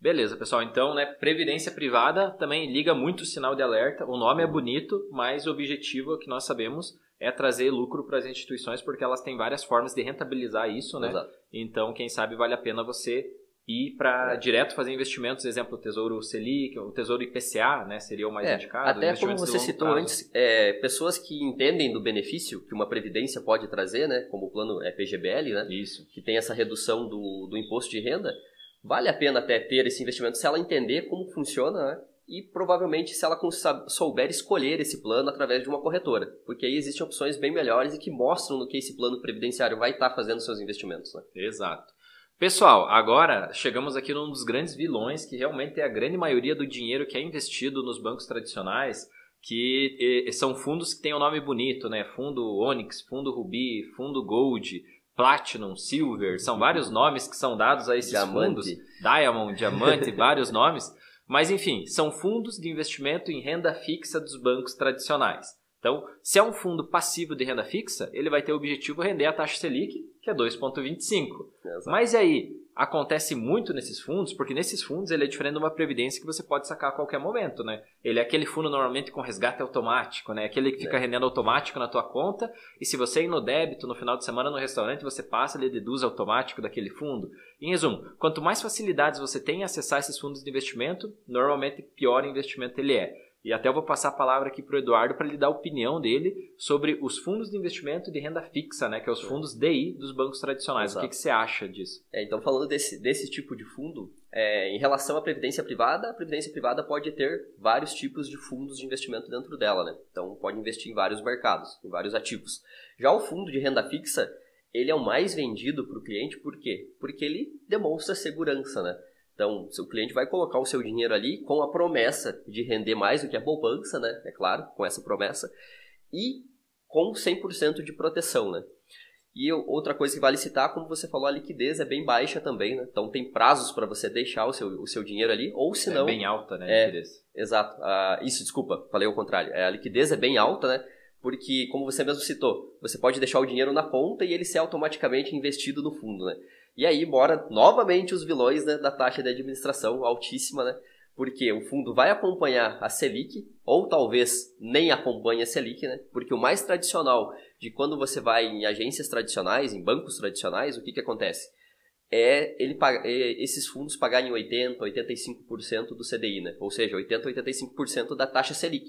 Beleza, pessoal. Então, né, previdência privada também liga muito o sinal de alerta. O nome é bonito, mas o objetivo que nós sabemos é trazer lucro para as instituições, porque elas têm várias formas de rentabilizar isso, né? Exato. Então, quem sabe vale a pena você ir para é. direto fazer investimentos, exemplo, o Tesouro Selic, o Tesouro IPCA, né, seria o mais é, indicado. Até como você citou prazo. antes, é, pessoas que entendem do benefício que uma previdência pode trazer, né, como o plano PGBL, né, Isso. que tem essa redução do, do imposto de renda, vale a pena até ter esse investimento se ela entender como funciona, né, e provavelmente se ela souber escolher esse plano através de uma corretora, porque aí existem opções bem melhores e que mostram no que esse plano previdenciário vai estar fazendo seus investimentos. Né? Exato. Pessoal, agora chegamos aqui num dos grandes vilões que realmente é a grande maioria do dinheiro que é investido nos bancos tradicionais, que são fundos que têm um nome bonito, né? Fundo Onyx, Fundo Ruby, Fundo Gold, Platinum, Silver, são vários nomes que são dados a esses Diamante. fundos. Diamond, Diamante, vários nomes. Mas enfim, são fundos de investimento em renda fixa dos bancos tradicionais. Então, se é um fundo passivo de renda fixa, ele vai ter o objetivo render a taxa Selic, que é 2,25. Mas aí, acontece muito nesses fundos, porque nesses fundos ele é diferente de uma previdência que você pode sacar a qualquer momento, né? Ele é aquele fundo normalmente com resgate automático, né? Aquele que fica é. rendendo automático na tua conta, e se você ir no débito no final de semana no restaurante, você passa, ele deduz automático daquele fundo. Em resumo, quanto mais facilidades você tem em acessar esses fundos de investimento, normalmente pior investimento ele é. E até eu vou passar a palavra aqui para o Eduardo para ele dar a opinião dele sobre os fundos de investimento de renda fixa, né, que é os fundos DI dos bancos tradicionais. Exato. O que, que, você acha disso? É, então, falando desse, desse tipo de fundo, é, em relação à previdência privada, a previdência privada pode ter vários tipos de fundos de investimento dentro dela. Né? Então, pode investir em vários mercados, em vários ativos. Já o fundo de renda fixa, ele é o mais vendido para o cliente, por quê? Porque ele demonstra segurança, né? Então, seu cliente vai colocar o seu dinheiro ali com a promessa de render mais do que a poupança, né? É claro, com essa promessa. E com 100% de proteção, né? E outra coisa que vale citar, como você falou, a liquidez é bem baixa também, né? Então tem prazos para você deixar o seu, o seu dinheiro ali, ou se não... É bem alta, né, a é, liquidez. Exato. Ah, isso, desculpa, falei o contrário. É, a liquidez é bem alta, né? Porque, como você mesmo citou, você pode deixar o dinheiro na conta e ele ser automaticamente investido no fundo, né? E aí mora novamente os vilões né, da taxa de administração altíssima, né? Porque o fundo vai acompanhar a Selic, ou talvez nem acompanhe a Selic, né? Porque o mais tradicional de quando você vai em agências tradicionais, em bancos tradicionais, o que, que acontece? É ele é esses fundos pagarem 80%, 85% do CDI, né? Ou seja, 80%, 85% da taxa Selic.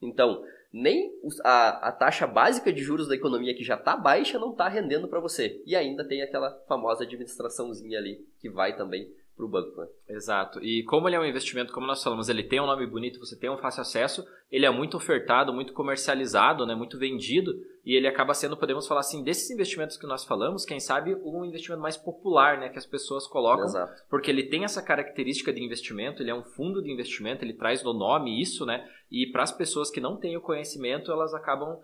Então, nem a, a taxa básica de juros da economia que já está baixa não está rendendo para você. E ainda tem aquela famosa administraçãozinha ali que vai também para o banco. Né? Exato. E como ele é um investimento, como nós falamos, ele tem um nome bonito, você tem um fácil acesso, ele é muito ofertado, muito comercializado, né, muito vendido, e ele acaba sendo, podemos falar assim, desses investimentos que nós falamos, quem sabe um investimento mais popular, né, que as pessoas colocam, Exato. porque ele tem essa característica de investimento, ele é um fundo de investimento, ele traz no nome isso, né, e para as pessoas que não têm o conhecimento, elas acabam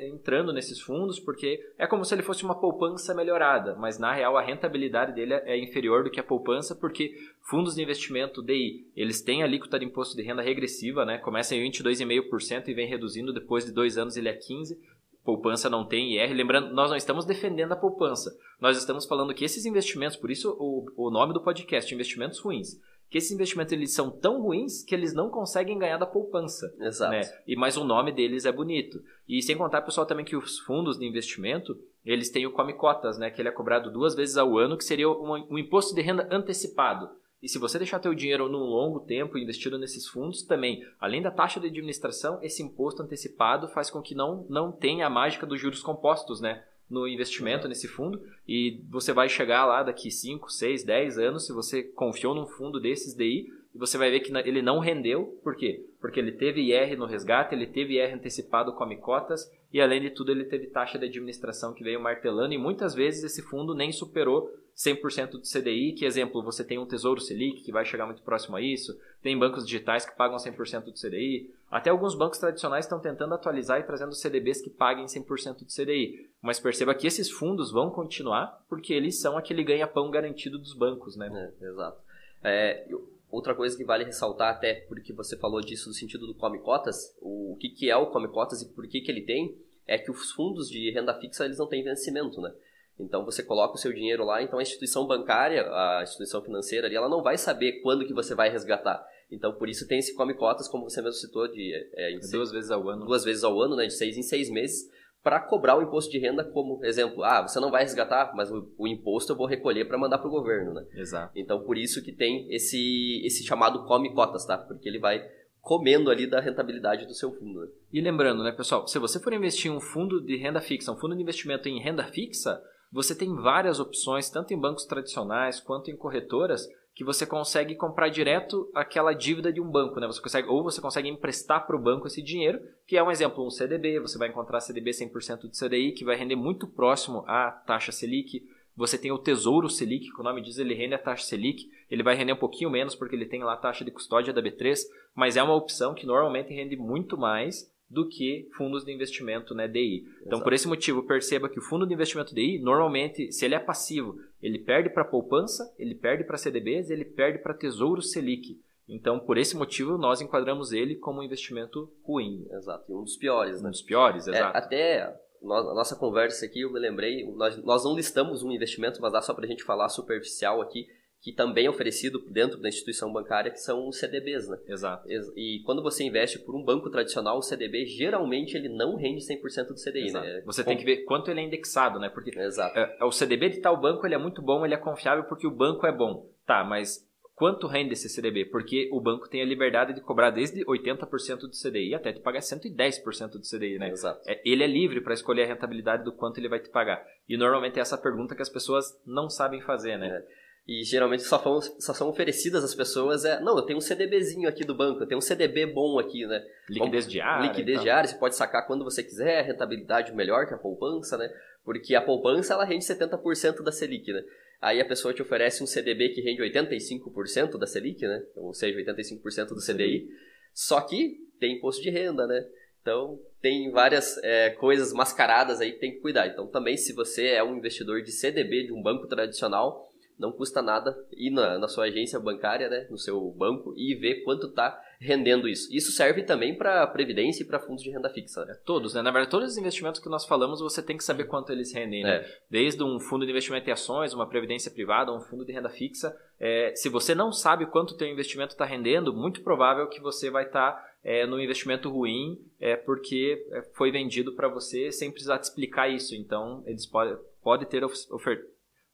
entrando nesses fundos, porque é como se ele fosse uma poupança melhorada, mas na real a rentabilidade dele é inferior do que a poupança, porque fundos de investimento DI, eles têm a alíquota de imposto de renda regressiva, né, começa em 22,5% e vem reduzindo, depois de dois anos ele é 15%, poupança não tem IR. Lembrando, nós não estamos defendendo a poupança. Nós estamos falando que esses investimentos, por isso o, o nome do podcast, investimentos ruins, que esses investimentos eles são tão ruins que eles não conseguem ganhar da poupança. Exato. Né? E mas o nome deles é bonito. E sem contar, pessoal, também que os fundos de investimento, eles têm o come cotas, né, que ele é cobrado duas vezes ao ano, que seria um, um imposto de renda antecipado. E se você deixar teu dinheiro num longo tempo investido nesses fundos, também, além da taxa de administração, esse imposto antecipado faz com que não, não tenha a mágica dos juros compostos, né? No investimento uhum. nesse fundo, e você vai chegar lá daqui 5, 6, 10 anos, se você confiou num fundo desses DI, e você vai ver que ele não rendeu, por quê? Porque ele teve IR no resgate, ele teve IR antecipado com cotas, e além de tudo ele teve taxa de administração que veio martelando, e muitas vezes esse fundo nem superou 100% do CDI, que exemplo, você tem um Tesouro Selic que vai chegar muito próximo a isso, tem bancos digitais que pagam 100% do CDI, até alguns bancos tradicionais estão tentando atualizar e trazendo CDBs que paguem 100% do CDI. Mas perceba que esses fundos vão continuar porque eles são aquele ganha-pão garantido dos bancos, né? É, exato. É, outra coisa que vale ressaltar até, porque você falou disso no sentido do Come Cotas, o, que, que é o Come Cotas e por que, que ele tem, é que os fundos de renda fixa eles não têm vencimento, né? Então você coloca o seu dinheiro lá, então a instituição bancária, a instituição financeira ali, ela não vai saber quando que você vai resgatar. Então por isso tem esse come cotas, como você mesmo citou, de é, é duas vezes ao ano. Duas vezes ao ano, né, de seis em seis meses, para cobrar o imposto de renda como exemplo. Ah, você não vai resgatar, mas o, o imposto eu vou recolher para mandar para o governo, né? Exato. Então por isso que tem esse esse chamado come cotas, tá? Porque ele vai comendo ali da rentabilidade do seu fundo. Né? E lembrando, né, pessoal, se você for investir em um fundo de renda fixa, um fundo de investimento em renda fixa, você tem várias opções, tanto em bancos tradicionais quanto em corretoras, que você consegue comprar direto aquela dívida de um banco, né? Você consegue, ou você consegue emprestar para o banco esse dinheiro, que é um exemplo, um CDB, você vai encontrar CDB 100% de CDI, que vai render muito próximo à taxa Selic. Você tem o Tesouro Selic, que o nome diz ele rende a taxa Selic. Ele vai render um pouquinho menos porque ele tem lá a taxa de custódia da B3, mas é uma opção que normalmente rende muito mais do que fundos de investimento né, DI. Então, Exato. por esse motivo, perceba que o fundo de investimento DI, normalmente, se ele é passivo, ele perde para poupança, ele perde para CDBs, ele perde para Tesouro Selic. Então, por esse motivo, nós enquadramos ele como um investimento ruim. Exato, e um dos piores. Né? Um dos piores, é, exato. É, até a nossa conversa aqui, eu me lembrei, nós, nós não listamos um investimento, mas dá só para a gente falar superficial aqui, que também é oferecido dentro da instituição bancária, que são os CDBs, né? Exato. E quando você investe por um banco tradicional, o CDB geralmente ele não rende 100% do CDI, Exato. né? Você tem que ver quanto ele é indexado, né? Porque Exato. É, é, o CDB de tal banco ele é muito bom, ele é confiável porque o banco é bom. Tá, mas quanto rende esse CDB? Porque o banco tem a liberdade de cobrar desde 80% do CDI até te pagar 110% do CDI, né? Exato. É, ele é livre para escolher a rentabilidade do quanto ele vai te pagar. E normalmente é essa pergunta que as pessoas não sabem fazer, né? É. E geralmente só, são, só são oferecidas às pessoas é, não, eu tenho um CDBzinho aqui do banco, eu tenho um CDB bom aqui, né? Liquidez diária. Liquidez então. diária, você pode sacar quando você quiser, rentabilidade melhor que a poupança, né? Porque a poupança ela rende 70% da Selic, né? Aí a pessoa te oferece um CDB que rende 85% da Selic, né? Ou seja, 85% do CDI. Só que tem imposto de renda, né? Então tem várias é, coisas mascaradas aí que tem que cuidar. Então também se você é um investidor de CDB de um banco tradicional, não custa nada ir na, na sua agência bancária, né, no seu banco e ver quanto está rendendo isso. Isso serve também para previdência e para fundos de renda fixa. Né? Todos, né? Na verdade, todos os investimentos que nós falamos, você tem que saber quanto eles rendem, né? É. Desde um fundo de investimento em ações, uma previdência privada, um fundo de renda fixa, é, se você não sabe quanto o teu investimento está rendendo, muito provável que você vai estar tá, é, no investimento ruim é, porque é, foi vendido para você sem precisar te explicar isso. Então, eles podem pode ter, ofert,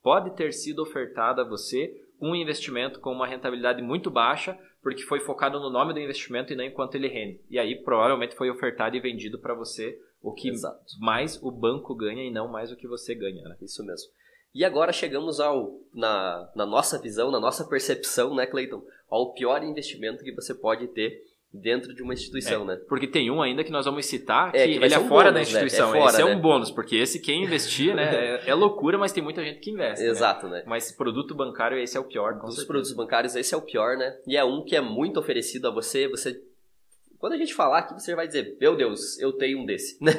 pode ter sido ofertado a você um investimento com uma rentabilidade muito baixa, porque foi focado no nome do investimento e não em quanto ele rende. E aí provavelmente foi ofertado e vendido para você o que Exato. mais o banco ganha e não mais o que você ganha. Né? Isso mesmo. E agora chegamos ao, na, na nossa visão, na nossa percepção, né, Cleiton, ao pior investimento que você pode ter dentro de uma instituição, é, né? Porque tem um ainda que nós vamos citar que, é, que ele é um fora bônus, da instituição. Né? É fora, esse é um né? bônus, porque esse quem investir, né, é, é, loucura, mas tem muita gente que investe. Né? Exato, né? né? Mas produto bancário esse é o pior. Dos certeza. produtos bancários esse é o pior, né? E é um que é muito oferecido a você, você quando a gente falar aqui, você vai dizer, meu Deus, eu tenho um desse, né?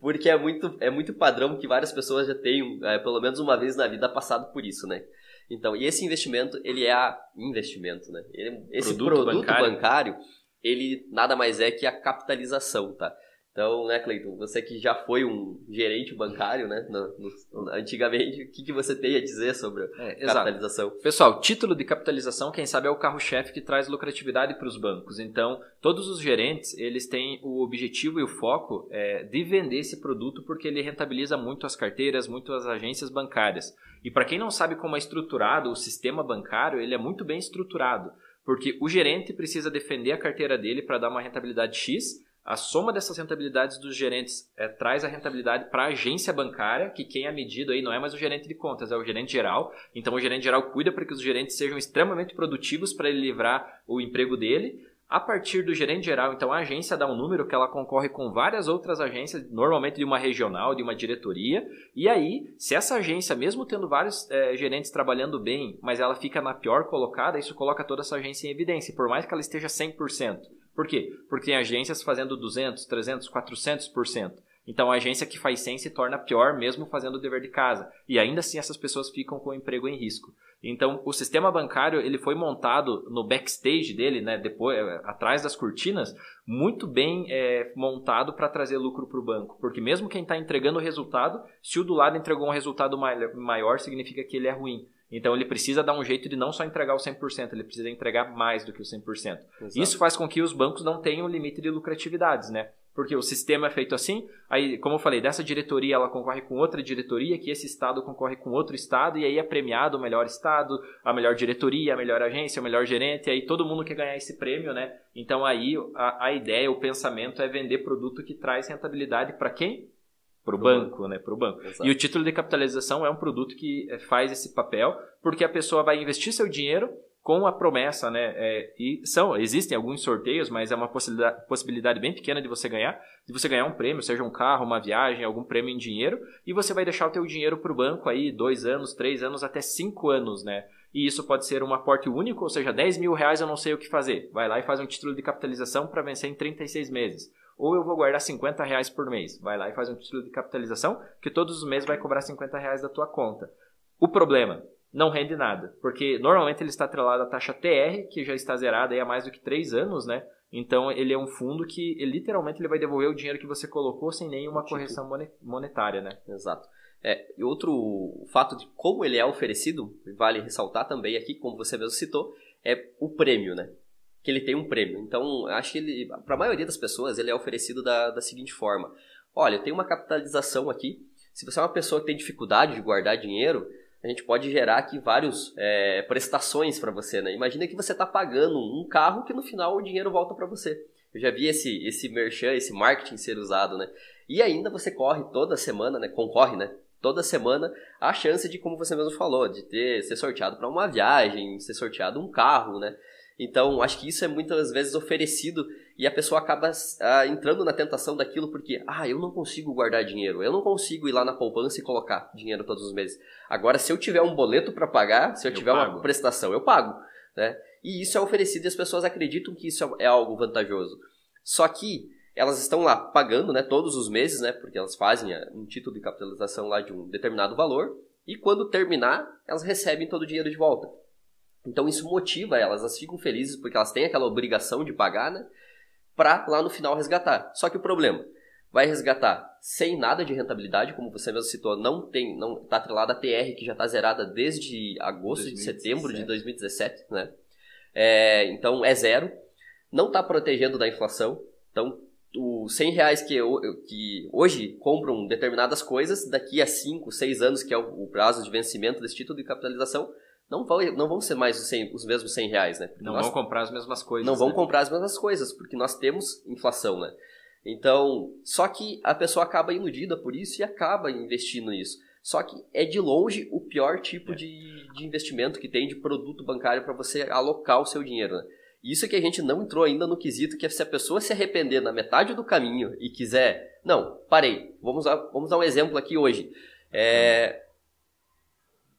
Porque é muito, é muito padrão que várias pessoas já tenham, é, pelo menos uma vez na vida, passado por isso, né? Então, e esse investimento, ele é a investimento, né? Ele, esse produto, produto bancário, bancário ele nada mais é que a capitalização, tá? Então, né, Cleiton, você que já foi um gerente bancário, né, no, no, antigamente, o que, que você tem a dizer sobre é, capitalização? Exato. Pessoal, título de capitalização, quem sabe é o carro-chefe que traz lucratividade para os bancos. Então, todos os gerentes, eles têm o objetivo e o foco é, de vender esse produto porque ele rentabiliza muito as carteiras, muito as agências bancárias. E para quem não sabe como é estruturado o sistema bancário, ele é muito bem estruturado. Porque o gerente precisa defender a carteira dele para dar uma rentabilidade X, a soma dessas rentabilidades dos gerentes é, traz a rentabilidade para a agência bancária, que quem é medido aí não é mais o gerente de contas, é o gerente geral. Então o gerente geral cuida para que os gerentes sejam extremamente produtivos para ele livrar o emprego dele. A partir do gerente geral, então a agência dá um número que ela concorre com várias outras agências, normalmente de uma regional, de uma diretoria. E aí, se essa agência, mesmo tendo vários é, gerentes trabalhando bem, mas ela fica na pior colocada, isso coloca toda essa agência em evidência, por mais que ela esteja 100%. Por quê? Porque tem agências fazendo 200, 300, 400%. Então a agência que faz 100 se torna pior mesmo fazendo o dever de casa. E ainda assim essas pessoas ficam com o emprego em risco. Então, o sistema bancário ele foi montado no backstage dele, né, depois, é, atrás das cortinas, muito bem é, montado para trazer lucro para o banco. Porque mesmo quem está entregando o resultado, se o do lado entregou um resultado maior, significa que ele é ruim. Então ele precisa dar um jeito de não só entregar o 100%, ele precisa entregar mais do que o 100%. Exato. Isso faz com que os bancos não tenham limite de lucratividades, né? Porque o sistema é feito assim. Aí, como eu falei, dessa diretoria ela concorre com outra diretoria, que esse estado concorre com outro estado, e aí é premiado o melhor estado, a melhor diretoria, a melhor agência, o melhor gerente, e aí todo mundo quer ganhar esse prêmio, né? Então aí a, a ideia, o pensamento é vender produto que traz rentabilidade para quem? Para o banco, banco, né? Para o banco. Exato. E o título de capitalização é um produto que eh, faz esse papel, porque a pessoa vai investir seu dinheiro com a promessa, né? É, e são, existem alguns sorteios, mas é uma possibilidade, possibilidade bem pequena de você ganhar, de você ganhar um prêmio, seja um carro, uma viagem, algum prêmio em dinheiro, e você vai deixar o teu dinheiro para o banco aí dois anos, três anos, até cinco anos, né? E isso pode ser um aporte único, ou seja, 10 mil reais eu não sei o que fazer. Vai lá e faz um título de capitalização para vencer em 36 meses. Ou eu vou guardar 50 reais por mês. Vai lá e faz um título de capitalização que todos os meses vai cobrar 50 reais da tua conta. O problema, não rende nada, porque normalmente ele está atrelado à taxa TR, que já está zerada há mais do que 3 anos, né? Então ele é um fundo que ele, literalmente ele vai devolver o dinheiro que você colocou sem nenhuma tipo. correção monetária, né? Exato. É, e outro fato de como ele é oferecido, vale ressaltar também aqui, como você mesmo citou, é o prêmio, né? Que ele tem um prêmio. Então, acho que ele, para a maioria das pessoas, ele é oferecido da, da seguinte forma: olha, eu tenho uma capitalização aqui. Se você é uma pessoa que tem dificuldade de guardar dinheiro, a gente pode gerar aqui várias é, prestações para você, né? Imagina que você está pagando um carro que no final o dinheiro volta para você. Eu já vi esse, esse merchan, esse marketing ser usado, né? E ainda você corre toda semana, né? Concorre, né? Toda semana a chance de, como você mesmo falou, de ter ser sorteado para uma viagem, ser sorteado um carro, né? Então, acho que isso é muitas vezes oferecido e a pessoa acaba ah, entrando na tentação daquilo porque, ah, eu não consigo guardar dinheiro, eu não consigo ir lá na poupança e colocar dinheiro todos os meses. Agora, se eu tiver um boleto para pagar, se eu, eu tiver pago. uma prestação, eu pago, né? E isso é oferecido e as pessoas acreditam que isso é algo vantajoso. Só que elas estão lá pagando, né, todos os meses, né, porque elas fazem ah, um título de capitalização lá de um determinado valor, e quando terminar, elas recebem todo o dinheiro de volta. Então isso motiva elas, elas ficam felizes porque elas têm aquela obrigação de pagar, né? para lá no final resgatar. Só que o problema, vai resgatar sem nada de rentabilidade, como você mesmo citou, não tem, não está atrelada a TR que já está zerada desde agosto 2017. de setembro de 2017, né? É, então é zero, não está protegendo da inflação, então os 100 reais que, que hoje compram determinadas coisas, daqui a 5, 6 anos, que é o, o prazo de vencimento desse título de capitalização, não vão, não vão ser mais os, 100, os mesmos 100 reais, né? não nós, vão comprar as mesmas coisas. Não vão né? comprar as mesmas coisas, porque nós temos inflação, né? Então, só que a pessoa acaba iludida por isso e acaba investindo nisso. Só que é de longe o pior tipo é. de, de investimento que tem de produto bancário para você alocar o seu dinheiro. Né? Isso é que a gente não entrou ainda no quesito que se a pessoa se arrepender na metade do caminho e quiser. Não, parei. Vamos, vamos dar um exemplo aqui hoje. É,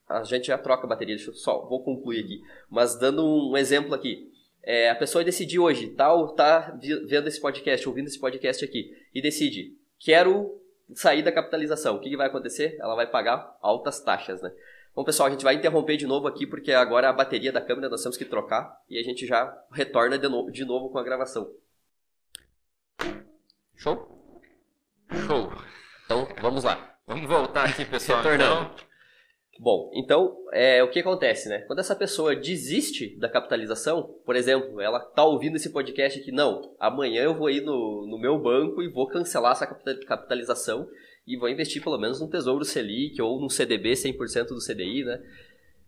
a gente já troca a bateria, deixa eu só, vou concluir aqui. Mas dando um exemplo aqui. É, a pessoa decide hoje, tá, tá vendo esse podcast, ouvindo esse podcast aqui, e decide, quero sair da capitalização. O que, que vai acontecer? Ela vai pagar altas taxas, né? Bom, pessoal, a gente vai interromper de novo aqui, porque agora a bateria da câmera nós temos que trocar e a gente já retorna de, no de novo com a gravação. Show? Show. Então, vamos lá. Vamos voltar aqui, pessoal. Retornando. Então. Bom, então, é, o que acontece, né? Quando essa pessoa desiste da capitalização, por exemplo, ela tá ouvindo esse podcast aqui, não, amanhã eu vou ir no, no meu banco e vou cancelar essa capitalização e vou investir pelo menos no Tesouro Selic ou no CDB 100% do CDI, né?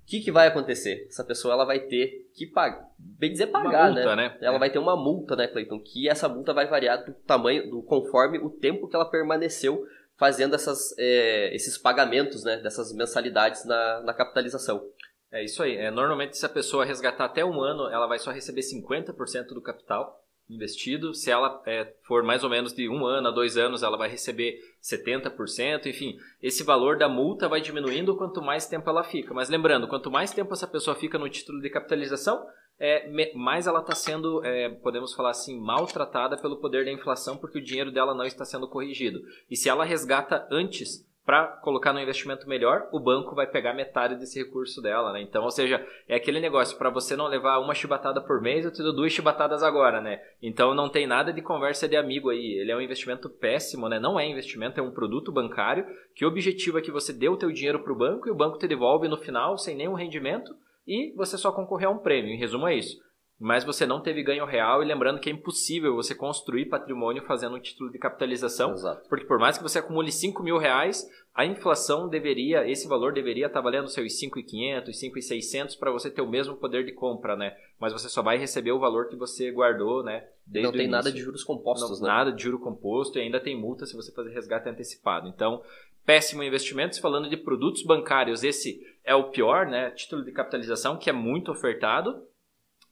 O que, que vai acontecer? Essa pessoa ela vai ter que pagar, bem dizer pagar, multa, né? né? Ela é. vai ter uma multa, né, Cleiton? Que essa multa vai variar do tamanho, do conforme o tempo que ela permaneceu fazendo essas, é, esses pagamentos, né, dessas mensalidades na, na capitalização. É isso aí. É, normalmente, se a pessoa resgatar até um ano, ela vai só receber 50% do capital investido. Se ela é, for mais ou menos de um ano a dois anos, ela vai receber 70%. Enfim, esse valor da multa vai diminuindo quanto mais tempo ela fica. Mas lembrando, quanto mais tempo essa pessoa fica no título de capitalização, é, mais ela está sendo, é, podemos falar assim, maltratada pelo poder da inflação, porque o dinheiro dela não está sendo corrigido. E se ela resgata antes para colocar no investimento melhor, o banco vai pegar metade desse recurso dela, né? Então, ou seja, é aquele negócio, para você não levar uma chibatada por mês, eu te dou duas chibatadas agora, né? Então não tem nada de conversa de amigo aí. Ele é um investimento péssimo, né? Não é investimento, é um produto bancário que o objetivo é que você dê o teu dinheiro para o banco e o banco te devolve no final sem nenhum rendimento e você só concorreu a um prêmio. Em resumo, é isso. Mas você não teve ganho real e lembrando que é impossível você construir patrimônio fazendo um título de capitalização. Exato. Porque por mais que você acumule 5 mil reais, a inflação deveria, esse valor deveria estar valendo seus 5,500, 5,600 para você ter o mesmo poder de compra, né? Mas você só vai receber o valor que você guardou, né? Desde não tem nada de juros compostos, não, né? Nada de juro composto e ainda tem multa se você fazer resgate antecipado. Então, péssimo investimento. Falando de produtos bancários, esse é o pior, né? Título de capitalização, que é muito ofertado.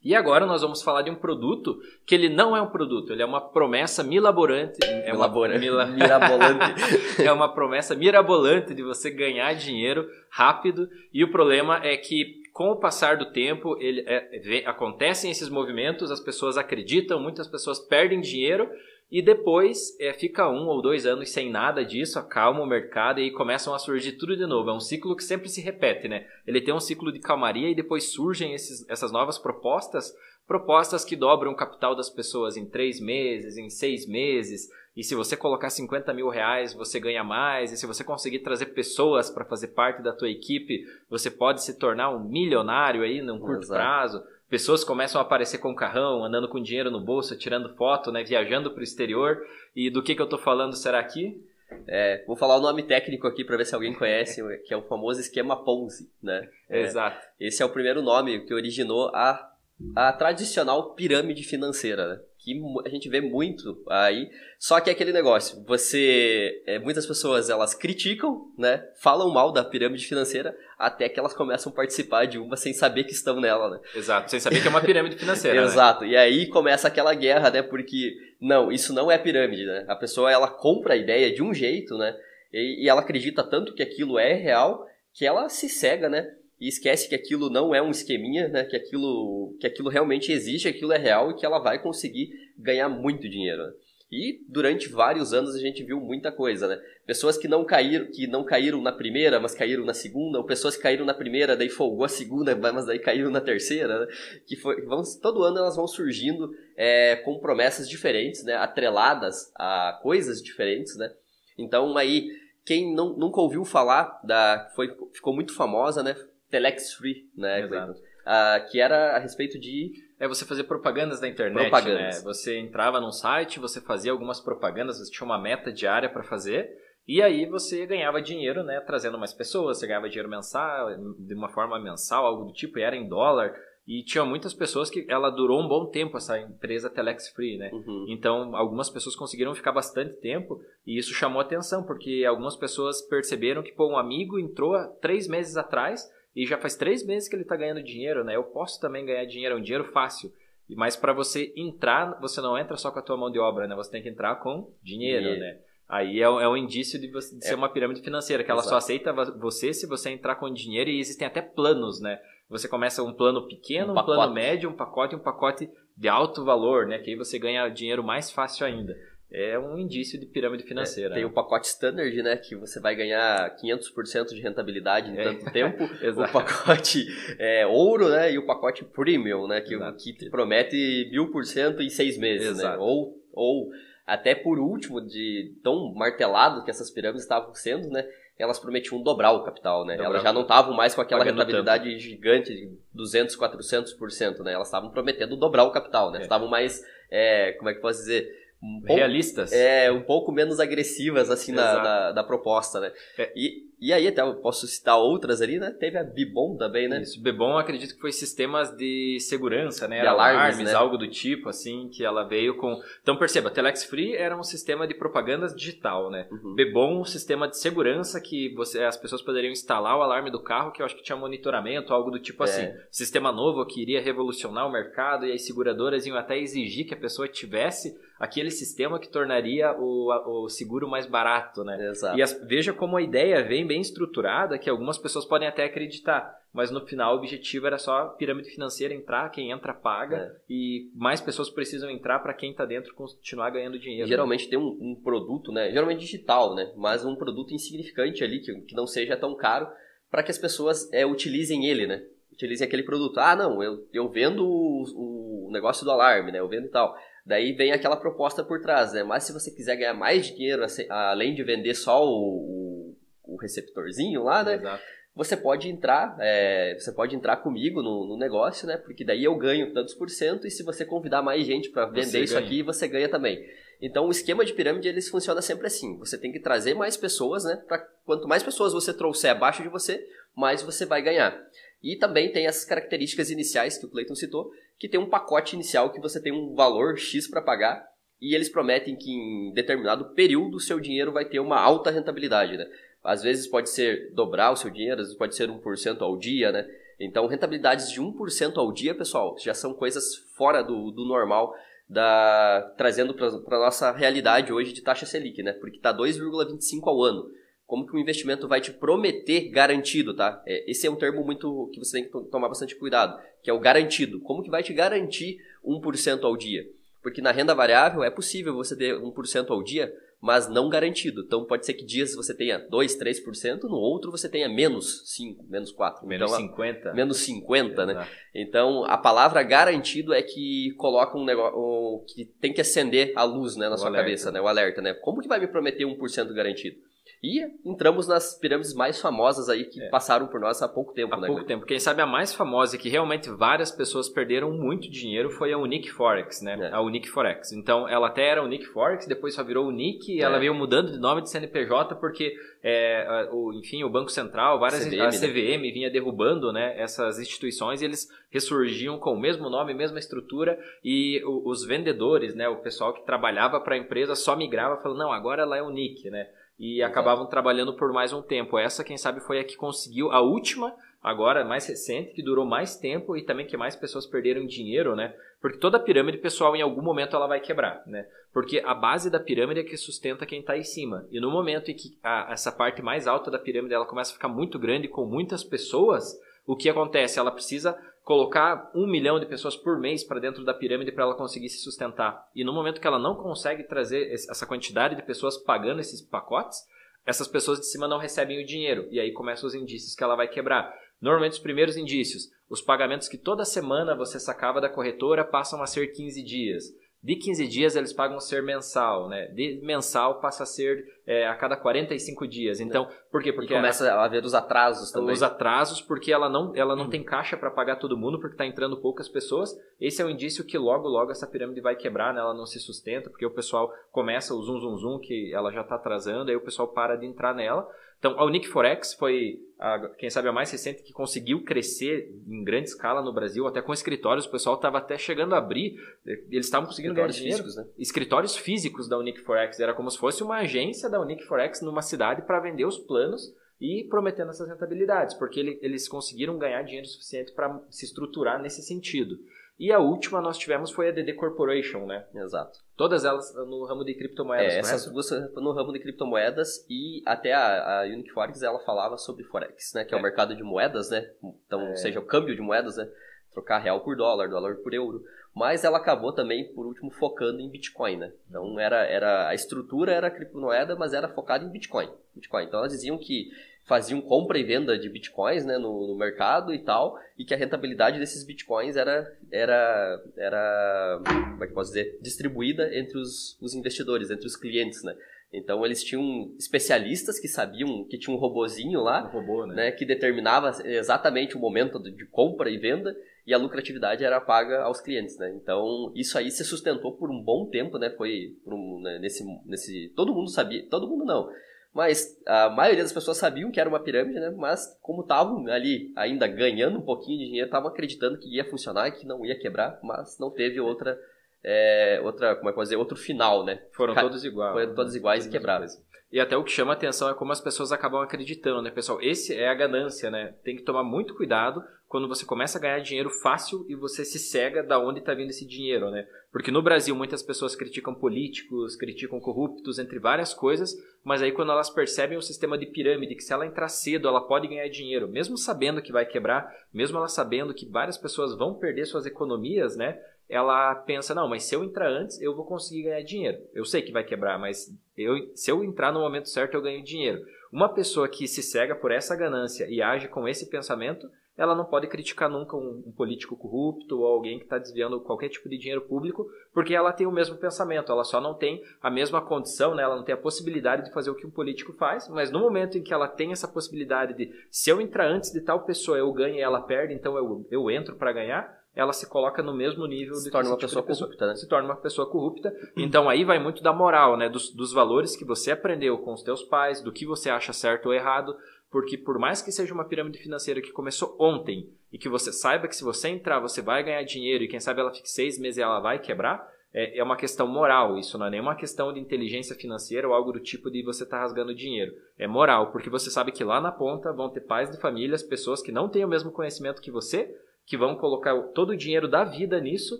E agora nós vamos falar de um produto que ele não é um produto, ele é uma promessa milaborante. É uma, mila, mirabolante. é uma promessa mirabolante de você ganhar dinheiro rápido. E o problema é que com o passar do tempo, ele, é, vem, acontecem esses movimentos, as pessoas acreditam, muitas pessoas perdem dinheiro e depois é, fica um ou dois anos sem nada disso, acalma o mercado e aí começam a surgir tudo de novo. É um ciclo que sempre se repete, né? Ele tem um ciclo de calmaria e depois surgem esses, essas novas propostas, propostas que dobram o capital das pessoas em três meses, em seis meses. E se você colocar 50 mil reais, você ganha mais. E se você conseguir trazer pessoas para fazer parte da tua equipe, você pode se tornar um milionário aí num curto Exato. prazo pessoas começam a aparecer com carrão, andando com dinheiro no bolso, tirando foto, né, viajando para o exterior. E do que, que eu estou falando será aqui? É, vou falar o nome técnico aqui para ver se alguém conhece, que é o famoso esquema Ponzi, né? É, Exato. Esse é o primeiro nome que originou a, a tradicional pirâmide financeira, né? Que a gente vê muito aí. Só que é aquele negócio, você, é, muitas pessoas elas criticam, né, falam mal da pirâmide financeira, até que elas começam a participar de uma sem saber que estão nela, né? Exato, sem saber que é uma pirâmide financeira. Né? Exato. Né? E aí começa aquela guerra, né? Porque não, isso não é pirâmide, né? A pessoa ela compra a ideia de um jeito, né? E, e ela acredita tanto que aquilo é real que ela se cega, né? E esquece que aquilo não é um esqueminha, né? Que aquilo, que aquilo realmente existe, aquilo é real e que ela vai conseguir ganhar muito dinheiro. Né? E durante vários anos a gente viu muita coisa, né? Pessoas que não caíram, que não caíram na primeira, mas caíram na segunda, ou pessoas que caíram na primeira, daí folgou a segunda, mas daí caíram na terceira, né? Que foi, vão, todo ano elas vão surgindo é, com promessas diferentes, né? Atreladas a coisas diferentes, né? Então aí, quem não, nunca ouviu falar da, foi, ficou muito famosa, né? Telex Free, né? Exato. Ah, que era a respeito de é você fazer propagandas na internet, propagandas. né? Você entrava num site, você fazia algumas propagandas, você tinha uma meta diária para fazer, e aí você ganhava dinheiro, né? Trazendo mais pessoas, você ganhava dinheiro mensal, de uma forma mensal, algo do tipo, e era em dólar. E tinha muitas pessoas que ela durou um bom tempo, essa empresa Telex Free, né? Uhum. Então, algumas pessoas conseguiram ficar bastante tempo e isso chamou atenção, porque algumas pessoas perceberam que, pô, um amigo entrou há três meses atrás e já faz três meses que ele está ganhando dinheiro, né? Eu posso também ganhar dinheiro, é um dinheiro fácil. Mas para você entrar, você não entra só com a tua mão de obra, né? Você tem que entrar com dinheiro, dinheiro. né? Aí é, é, um indício de, você, de é. ser uma pirâmide financeira, que ela Exato. só aceita você se você entrar com dinheiro e existem até planos, né? Você começa um plano pequeno, um, um plano médio, um pacote, um pacote de alto valor, né? Que aí você ganha dinheiro mais fácil ainda é um indício de pirâmide financeira. É, tem né? o pacote standard, né, que você vai ganhar 500% de rentabilidade em é. tanto tempo. o pacote é, ouro, né, e o pacote premium, né, que, que promete 1000% em seis meses, né? Exato. né? Ou, ou até por último, de tão martelado que essas pirâmides estavam sendo, né, elas prometiam dobrar o capital, né? Dobrar elas já não estavam mais com aquela rentabilidade tanto. gigante de 200, 400%, né? Elas estavam prometendo dobrar o capital, né? É. Estavam mais, é, como é que posso dizer um pouco, realistas. É, um pouco menos agressivas, assim, na, da, da, proposta, né? É. E, e aí, até eu posso citar outras ali, né? Teve a Bibon também, né? Isso, Bibon acredito que foi sistemas de segurança, né? De alarmes, alarmes né? algo do tipo, assim, que ela veio com... Então, perceba, Telex Free era um sistema de propagandas digital, né? Uhum. Bebom, um sistema de segurança que você, as pessoas poderiam instalar o alarme do carro, que eu acho que tinha monitoramento, algo do tipo é. assim. Sistema novo que iria revolucionar o mercado e as seguradoras iam até exigir que a pessoa tivesse aquele sistema que tornaria o, o seguro mais barato, né? Exato. E as, veja como a ideia vem bem estruturada, que algumas pessoas podem até acreditar, mas no final o objetivo era só pirâmide financeira entrar, quem entra paga, é. e mais pessoas precisam entrar para quem está dentro continuar ganhando dinheiro. Geralmente né? tem um, um, produto, né? Geralmente digital, né? Mas um produto insignificante ali, que, que não seja tão caro, para que as pessoas é, utilizem ele, né? Utilizem aquele produto. Ah, não, eu, eu vendo o, o negócio do alarme, né? Eu vendo e tal. Daí vem aquela proposta por trás, né? Mas se você quiser ganhar mais dinheiro, além de vender só o, o, o receptorzinho lá, né? Exato. Você pode entrar, é, você pode entrar comigo no, no, negócio, né? Porque daí eu ganho tantos por cento e se você convidar mais gente para vender você isso ganha. aqui, você ganha também. Então o esquema de pirâmide eles funciona sempre assim. Você tem que trazer mais pessoas, né? Pra, quanto mais pessoas você trouxer abaixo de você, mais você vai ganhar. E também tem essas características iniciais que o Clayton citou, que tem um pacote inicial que você tem um valor X para pagar e eles prometem que em determinado período o seu dinheiro vai ter uma alta rentabilidade, né? Às vezes pode ser dobrar o seu dinheiro, às vezes pode ser 1% ao dia, né? Então, rentabilidades de 1% ao dia, pessoal, já são coisas fora do, do normal, da, trazendo para a nossa realidade hoje de taxa Selic, né? Porque está 2,25 ao ano como que o investimento vai te prometer garantido, tá? É, esse é um termo muito que você tem que tomar bastante cuidado, que é o garantido. Como que vai te garantir 1% ao dia? Porque na renda variável é possível você ter 1% ao dia, mas não garantido. Então pode ser que dias você tenha 2, 3%, no outro você tenha menos 5, menos 4. Menos então, 50. Menos 50, né? Então a palavra garantido é que coloca um negócio que tem que acender a luz né, na o sua alerta. cabeça, né? O alerta, né? Como que vai me prometer 1% garantido? E entramos nas pirâmides mais famosas aí que é. passaram por nós há pouco tempo, há né? pouco tempo. Quem sabe a mais famosa e que realmente várias pessoas perderam muito dinheiro foi a Unique Forex, né? É. A Unique Forex. Então, ela até era Unique Forex, depois só virou Unique e é. ela veio mudando de nome de CNPJ porque, é, o, enfim, o Banco Central, várias CVM, a CVM né? vinha derrubando, né? Essas instituições e eles ressurgiam com o mesmo nome, mesma estrutura e os vendedores, né? O pessoal que trabalhava para a empresa só migrava falando, não, agora ela é Unique, né? E acabavam trabalhando por mais um tempo. Essa, quem sabe, foi a que conseguiu a última, agora mais recente, que durou mais tempo e também que mais pessoas perderam dinheiro, né? Porque toda pirâmide, pessoal, em algum momento ela vai quebrar, né? Porque a base da pirâmide é que sustenta quem está em cima. E no momento em que a, essa parte mais alta da pirâmide ela começa a ficar muito grande com muitas pessoas, o que acontece? Ela precisa colocar um milhão de pessoas por mês para dentro da pirâmide para ela conseguir se sustentar. E no momento que ela não consegue trazer essa quantidade de pessoas pagando esses pacotes, essas pessoas de cima não recebem o dinheiro. E aí começam os indícios que ela vai quebrar. Normalmente os primeiros indícios, os pagamentos que toda semana você sacava da corretora passam a ser 15 dias. De 15 dias eles pagam ser mensal, né? De mensal passa a ser é, a cada 45 dias. Então, por quê? Porque e começa a haver os atrasos também. Os atrasos, porque ela não, ela não uhum. tem caixa para pagar todo mundo, porque está entrando poucas pessoas. Esse é um indício que logo, logo essa pirâmide vai quebrar, né? Ela não se sustenta, porque o pessoal começa o zum, zum, zum, que ela já está atrasando, aí o pessoal para de entrar nela. Então, a Unique Forex foi, a, quem sabe, a mais recente que conseguiu crescer em grande escala no Brasil, até com escritórios. O pessoal estava até chegando a abrir, eles estavam conseguindo ganhar dinheiro. Físicos, né? Escritórios físicos da Unique Forex. Era como se fosse uma agência da Unique Forex numa cidade para vender os planos e prometendo essas rentabilidades, porque ele, eles conseguiram ganhar dinheiro suficiente para se estruturar nesse sentido. E a última nós tivemos foi a DD Corporation, né? Exato. Todas elas no ramo de criptomoedas, é, essas duas no ramo de criptomoedas e até a, a Unique Forex ela falava sobre Forex, né? Que é, é o mercado de moedas, né? Então, é. seja o câmbio de moedas, né? Trocar real por dólar, dólar por euro. Mas ela acabou também, por último, focando em Bitcoin, né? Então, era, era, a estrutura era criptomoeda, mas era focada em Bitcoin. Bitcoin. Então, elas diziam que faziam compra e venda de bitcoins né, no, no, mercado e tal, e que a rentabilidade desses bitcoins era, era, era como é que posso dizer, distribuída entre os, os investidores, entre os clientes, né? Então eles tinham especialistas que sabiam que tinha um robozinho lá, um robô, né? né? que determinava exatamente o momento de compra e venda e a lucratividade era paga aos clientes, né? Então isso aí se sustentou por um bom tempo, né? Foi um, né? nesse nesse todo mundo sabia, todo mundo não, mas a maioria das pessoas sabiam que era uma pirâmide, né? Mas como estavam ali ainda ganhando um pouquinho de dinheiro, estavam acreditando que ia funcionar e que não ia quebrar, mas não teve outra, é, outra como é que dizer, outro final, né? Foram todos iguais. Foram todos iguais e quebraram. E até o que chama atenção é como as pessoas acabam acreditando, né, pessoal? Esse é a ganância, né? Tem que tomar muito cuidado quando você começa a ganhar dinheiro fácil e você se cega da onde está vindo esse dinheiro, né? Porque no Brasil muitas pessoas criticam políticos, criticam corruptos, entre várias coisas, mas aí quando elas percebem o sistema de pirâmide, que se ela entrar cedo, ela pode ganhar dinheiro, mesmo sabendo que vai quebrar, mesmo ela sabendo que várias pessoas vão perder suas economias, né? ela pensa, não, mas se eu entrar antes, eu vou conseguir ganhar dinheiro. Eu sei que vai quebrar, mas eu, se eu entrar no momento certo, eu ganho dinheiro. Uma pessoa que se cega por essa ganância e age com esse pensamento, ela não pode criticar nunca um, um político corrupto ou alguém que está desviando qualquer tipo de dinheiro público, porque ela tem o mesmo pensamento, ela só não tem a mesma condição, né? ela não tem a possibilidade de fazer o que um político faz, mas no momento em que ela tem essa possibilidade de, se eu entrar antes de tal pessoa, eu ganho e ela perde, então eu, eu entro para ganhar, ela se coloca no mesmo nível se torna uma tipo pessoa, pessoa corrupta, né? Se torna uma pessoa corrupta. Então aí vai muito da moral, né? Dos, dos valores que você aprendeu com os teus pais, do que você acha certo ou errado. Porque por mais que seja uma pirâmide financeira que começou ontem e que você saiba que se você entrar você vai ganhar dinheiro e quem sabe ela fique seis meses e ela vai quebrar, é, é uma questão moral. Isso não é nenhuma questão de inteligência financeira ou algo do tipo de você estar tá rasgando dinheiro. É moral, porque você sabe que lá na ponta vão ter pais de famílias, pessoas que não têm o mesmo conhecimento que você, que vão colocar todo o dinheiro da vida nisso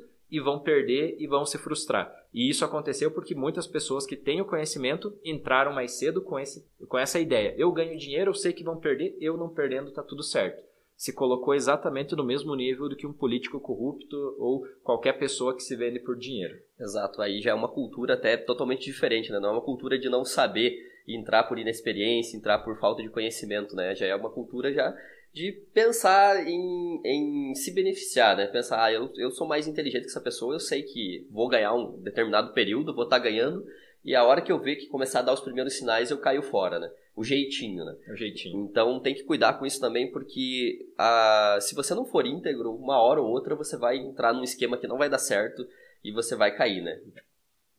e vão perder e vão se frustrar. E isso aconteceu porque muitas pessoas que têm o conhecimento entraram mais cedo com, esse, com essa ideia. Eu ganho dinheiro, eu sei que vão perder, eu não perdendo, tá tudo certo. Se colocou exatamente no mesmo nível do que um político corrupto ou qualquer pessoa que se vende por dinheiro. Exato, aí já é uma cultura até totalmente diferente, né? Não é uma cultura de não saber entrar por inexperiência, entrar por falta de conhecimento, né? Já é uma cultura já de pensar em, em se beneficiar, né? Pensar, ah, eu, eu sou mais inteligente que essa pessoa, eu sei que vou ganhar um determinado período, vou estar tá ganhando, e a hora que eu ver que começar a dar os primeiros sinais, eu caio fora, né? O jeitinho, né? O jeitinho. Então tem que cuidar com isso também, porque a, se você não for íntegro, uma hora ou outra você vai entrar num esquema que não vai dar certo e você vai cair, né?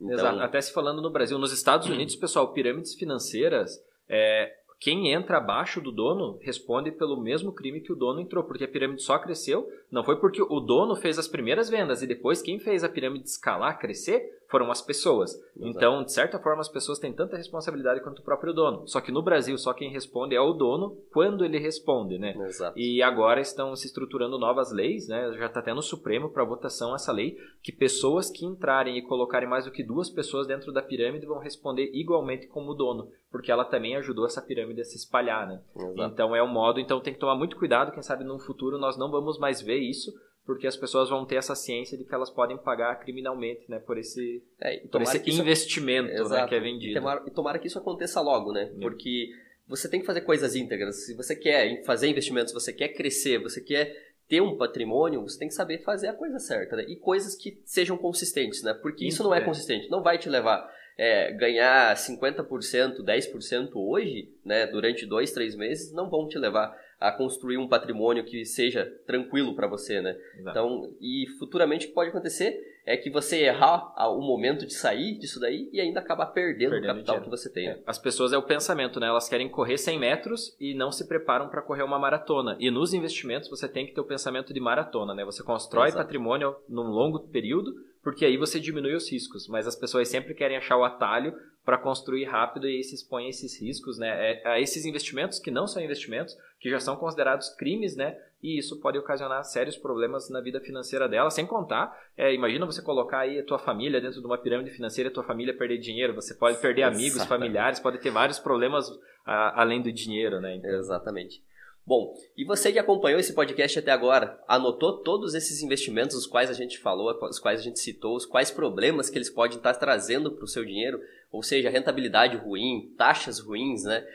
Então... Exato. Até se falando no Brasil, nos Estados Unidos, pessoal, pirâmides financeiras, é, quem entra abaixo do dono responde pelo mesmo crime que o dono entrou, porque a pirâmide só cresceu, não foi porque o dono fez as primeiras vendas e depois quem fez a pirâmide escalar, crescer, foram as pessoas. Exato. Então, de certa forma, as pessoas têm tanta responsabilidade quanto o próprio dono. Só que no Brasil, só quem responde é o dono quando ele responde, né? Exato. E agora estão se estruturando novas leis, né? Já está tendo no Supremo para votação essa lei que pessoas que entrarem e colocarem mais do que duas pessoas dentro da pirâmide vão responder igualmente como o dono, porque ela também ajudou essa pirâmide pirâmide a se espalhar, né? Exato. Então é um modo, então tem que tomar muito cuidado, quem sabe no futuro nós não vamos mais ver isso, porque as pessoas vão ter essa ciência de que elas podem pagar criminalmente, né, por esse, é, por esse investimento isso, né, que é vendido. E tomara, e tomara, que isso aconteça logo, né? É. Porque você tem que fazer coisas íntegras. Se você quer fazer investimentos, você quer crescer, você quer ter um patrimônio, você tem que saber fazer a coisa certa, né? E coisas que sejam consistentes, né? Porque isso, isso não é, é, consistente, não vai te levar é, ganhar 50%, 10% hoje, né? Durante dois, três meses, não vão te levar a construir um patrimônio que seja tranquilo para você, né? Exato. Então, e futuramente o que pode acontecer é que você errar o momento de sair disso daí e ainda acabar perdendo, perdendo o capital dinheiro. que você tem. É. As pessoas é o pensamento, né? Elas querem correr 100 metros e não se preparam para correr uma maratona. E nos investimentos você tem que ter o pensamento de maratona, né? Você constrói Exato. patrimônio num longo período, porque aí você diminui os riscos. Mas as pessoas sempre querem achar o atalho para construir rápido e aí se expõe a esses riscos, né? É, a esses investimentos que não são investimentos, que já são considerados crimes, né? E isso pode ocasionar sérios problemas na vida financeira dela, sem contar, é, imagina você colocar aí a tua família dentro de uma pirâmide financeira e a tua família perder dinheiro, você pode perder amigos, familiares, pode ter vários problemas a, além do dinheiro, né? Então... Exatamente. Bom, e você que acompanhou esse podcast até agora, anotou todos esses investimentos, os quais a gente falou, os quais a gente citou, os quais problemas que eles podem estar trazendo para o seu dinheiro, ou seja, rentabilidade ruim, taxas ruins, né?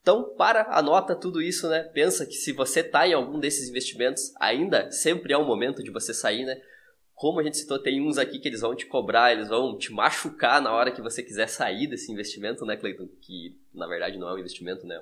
Então, para, anota tudo isso, né? Pensa que se você está em algum desses investimentos, ainda sempre é o momento de você sair, né? Como a gente citou, tem uns aqui que eles vão te cobrar, eles vão te machucar na hora que você quiser sair desse investimento, né, Cleiton? Que na verdade não é um investimento, né?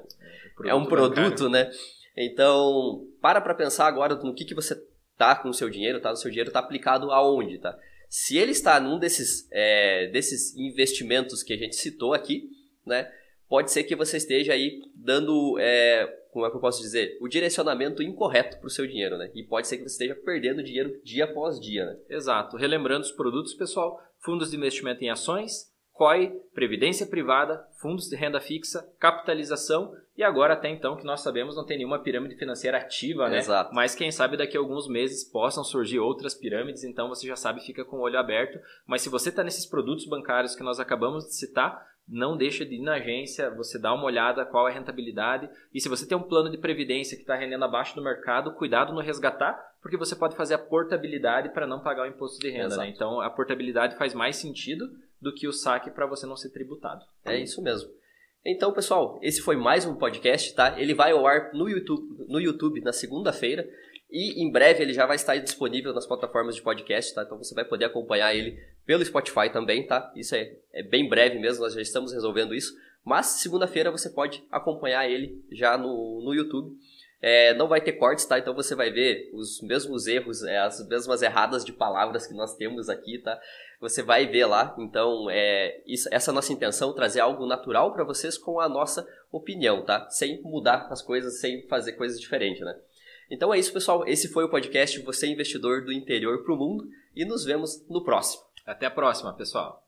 É, é um produto, né? Então, para para pensar agora no que, que você tá com o seu dinheiro, tá? O seu dinheiro está aplicado aonde, tá? Se ele está num desses, é, desses investimentos que a gente citou aqui, né? Pode ser que você esteja aí dando é, como é que eu posso dizer, o direcionamento incorreto para o seu dinheiro, né? E pode ser que você esteja perdendo dinheiro dia após dia, né? Exato. Relembrando os produtos, pessoal, fundos de investimento em ações, COI, previdência privada, fundos de renda fixa, capitalização e agora até então que nós sabemos não tem nenhuma pirâmide financeira ativa, né? Exato. Mas quem sabe daqui a alguns meses possam surgir outras pirâmides, então você já sabe, fica com o olho aberto. Mas se você está nesses produtos bancários que nós acabamos de citar, não deixa de ir na agência, você dá uma olhada qual é a rentabilidade. E se você tem um plano de previdência que está rendendo abaixo do mercado, cuidado no resgatar, porque você pode fazer a portabilidade para não pagar o imposto de renda. Né? Então a portabilidade faz mais sentido do que o saque para você não ser tributado. É isso mesmo. Então, pessoal, esse foi mais um podcast, tá? Ele vai ao ar no YouTube, no YouTube na segunda-feira. E em breve ele já vai estar disponível nas plataformas de podcast, tá? Então você vai poder acompanhar ele pelo Spotify também, tá? Isso é, é bem breve mesmo, nós já estamos resolvendo isso. Mas segunda-feira você pode acompanhar ele já no, no YouTube. É, não vai ter cortes, tá? Então você vai ver os mesmos erros, é, as mesmas erradas de palavras que nós temos aqui, tá? Você vai ver lá. Então, é, isso, essa é a nossa intenção, trazer algo natural para vocês com a nossa opinião, tá? Sem mudar as coisas, sem fazer coisas diferentes, né? Então é isso, pessoal. Esse foi o podcast Você Investidor do Interior para o Mundo e nos vemos no próximo. Até a próxima, pessoal.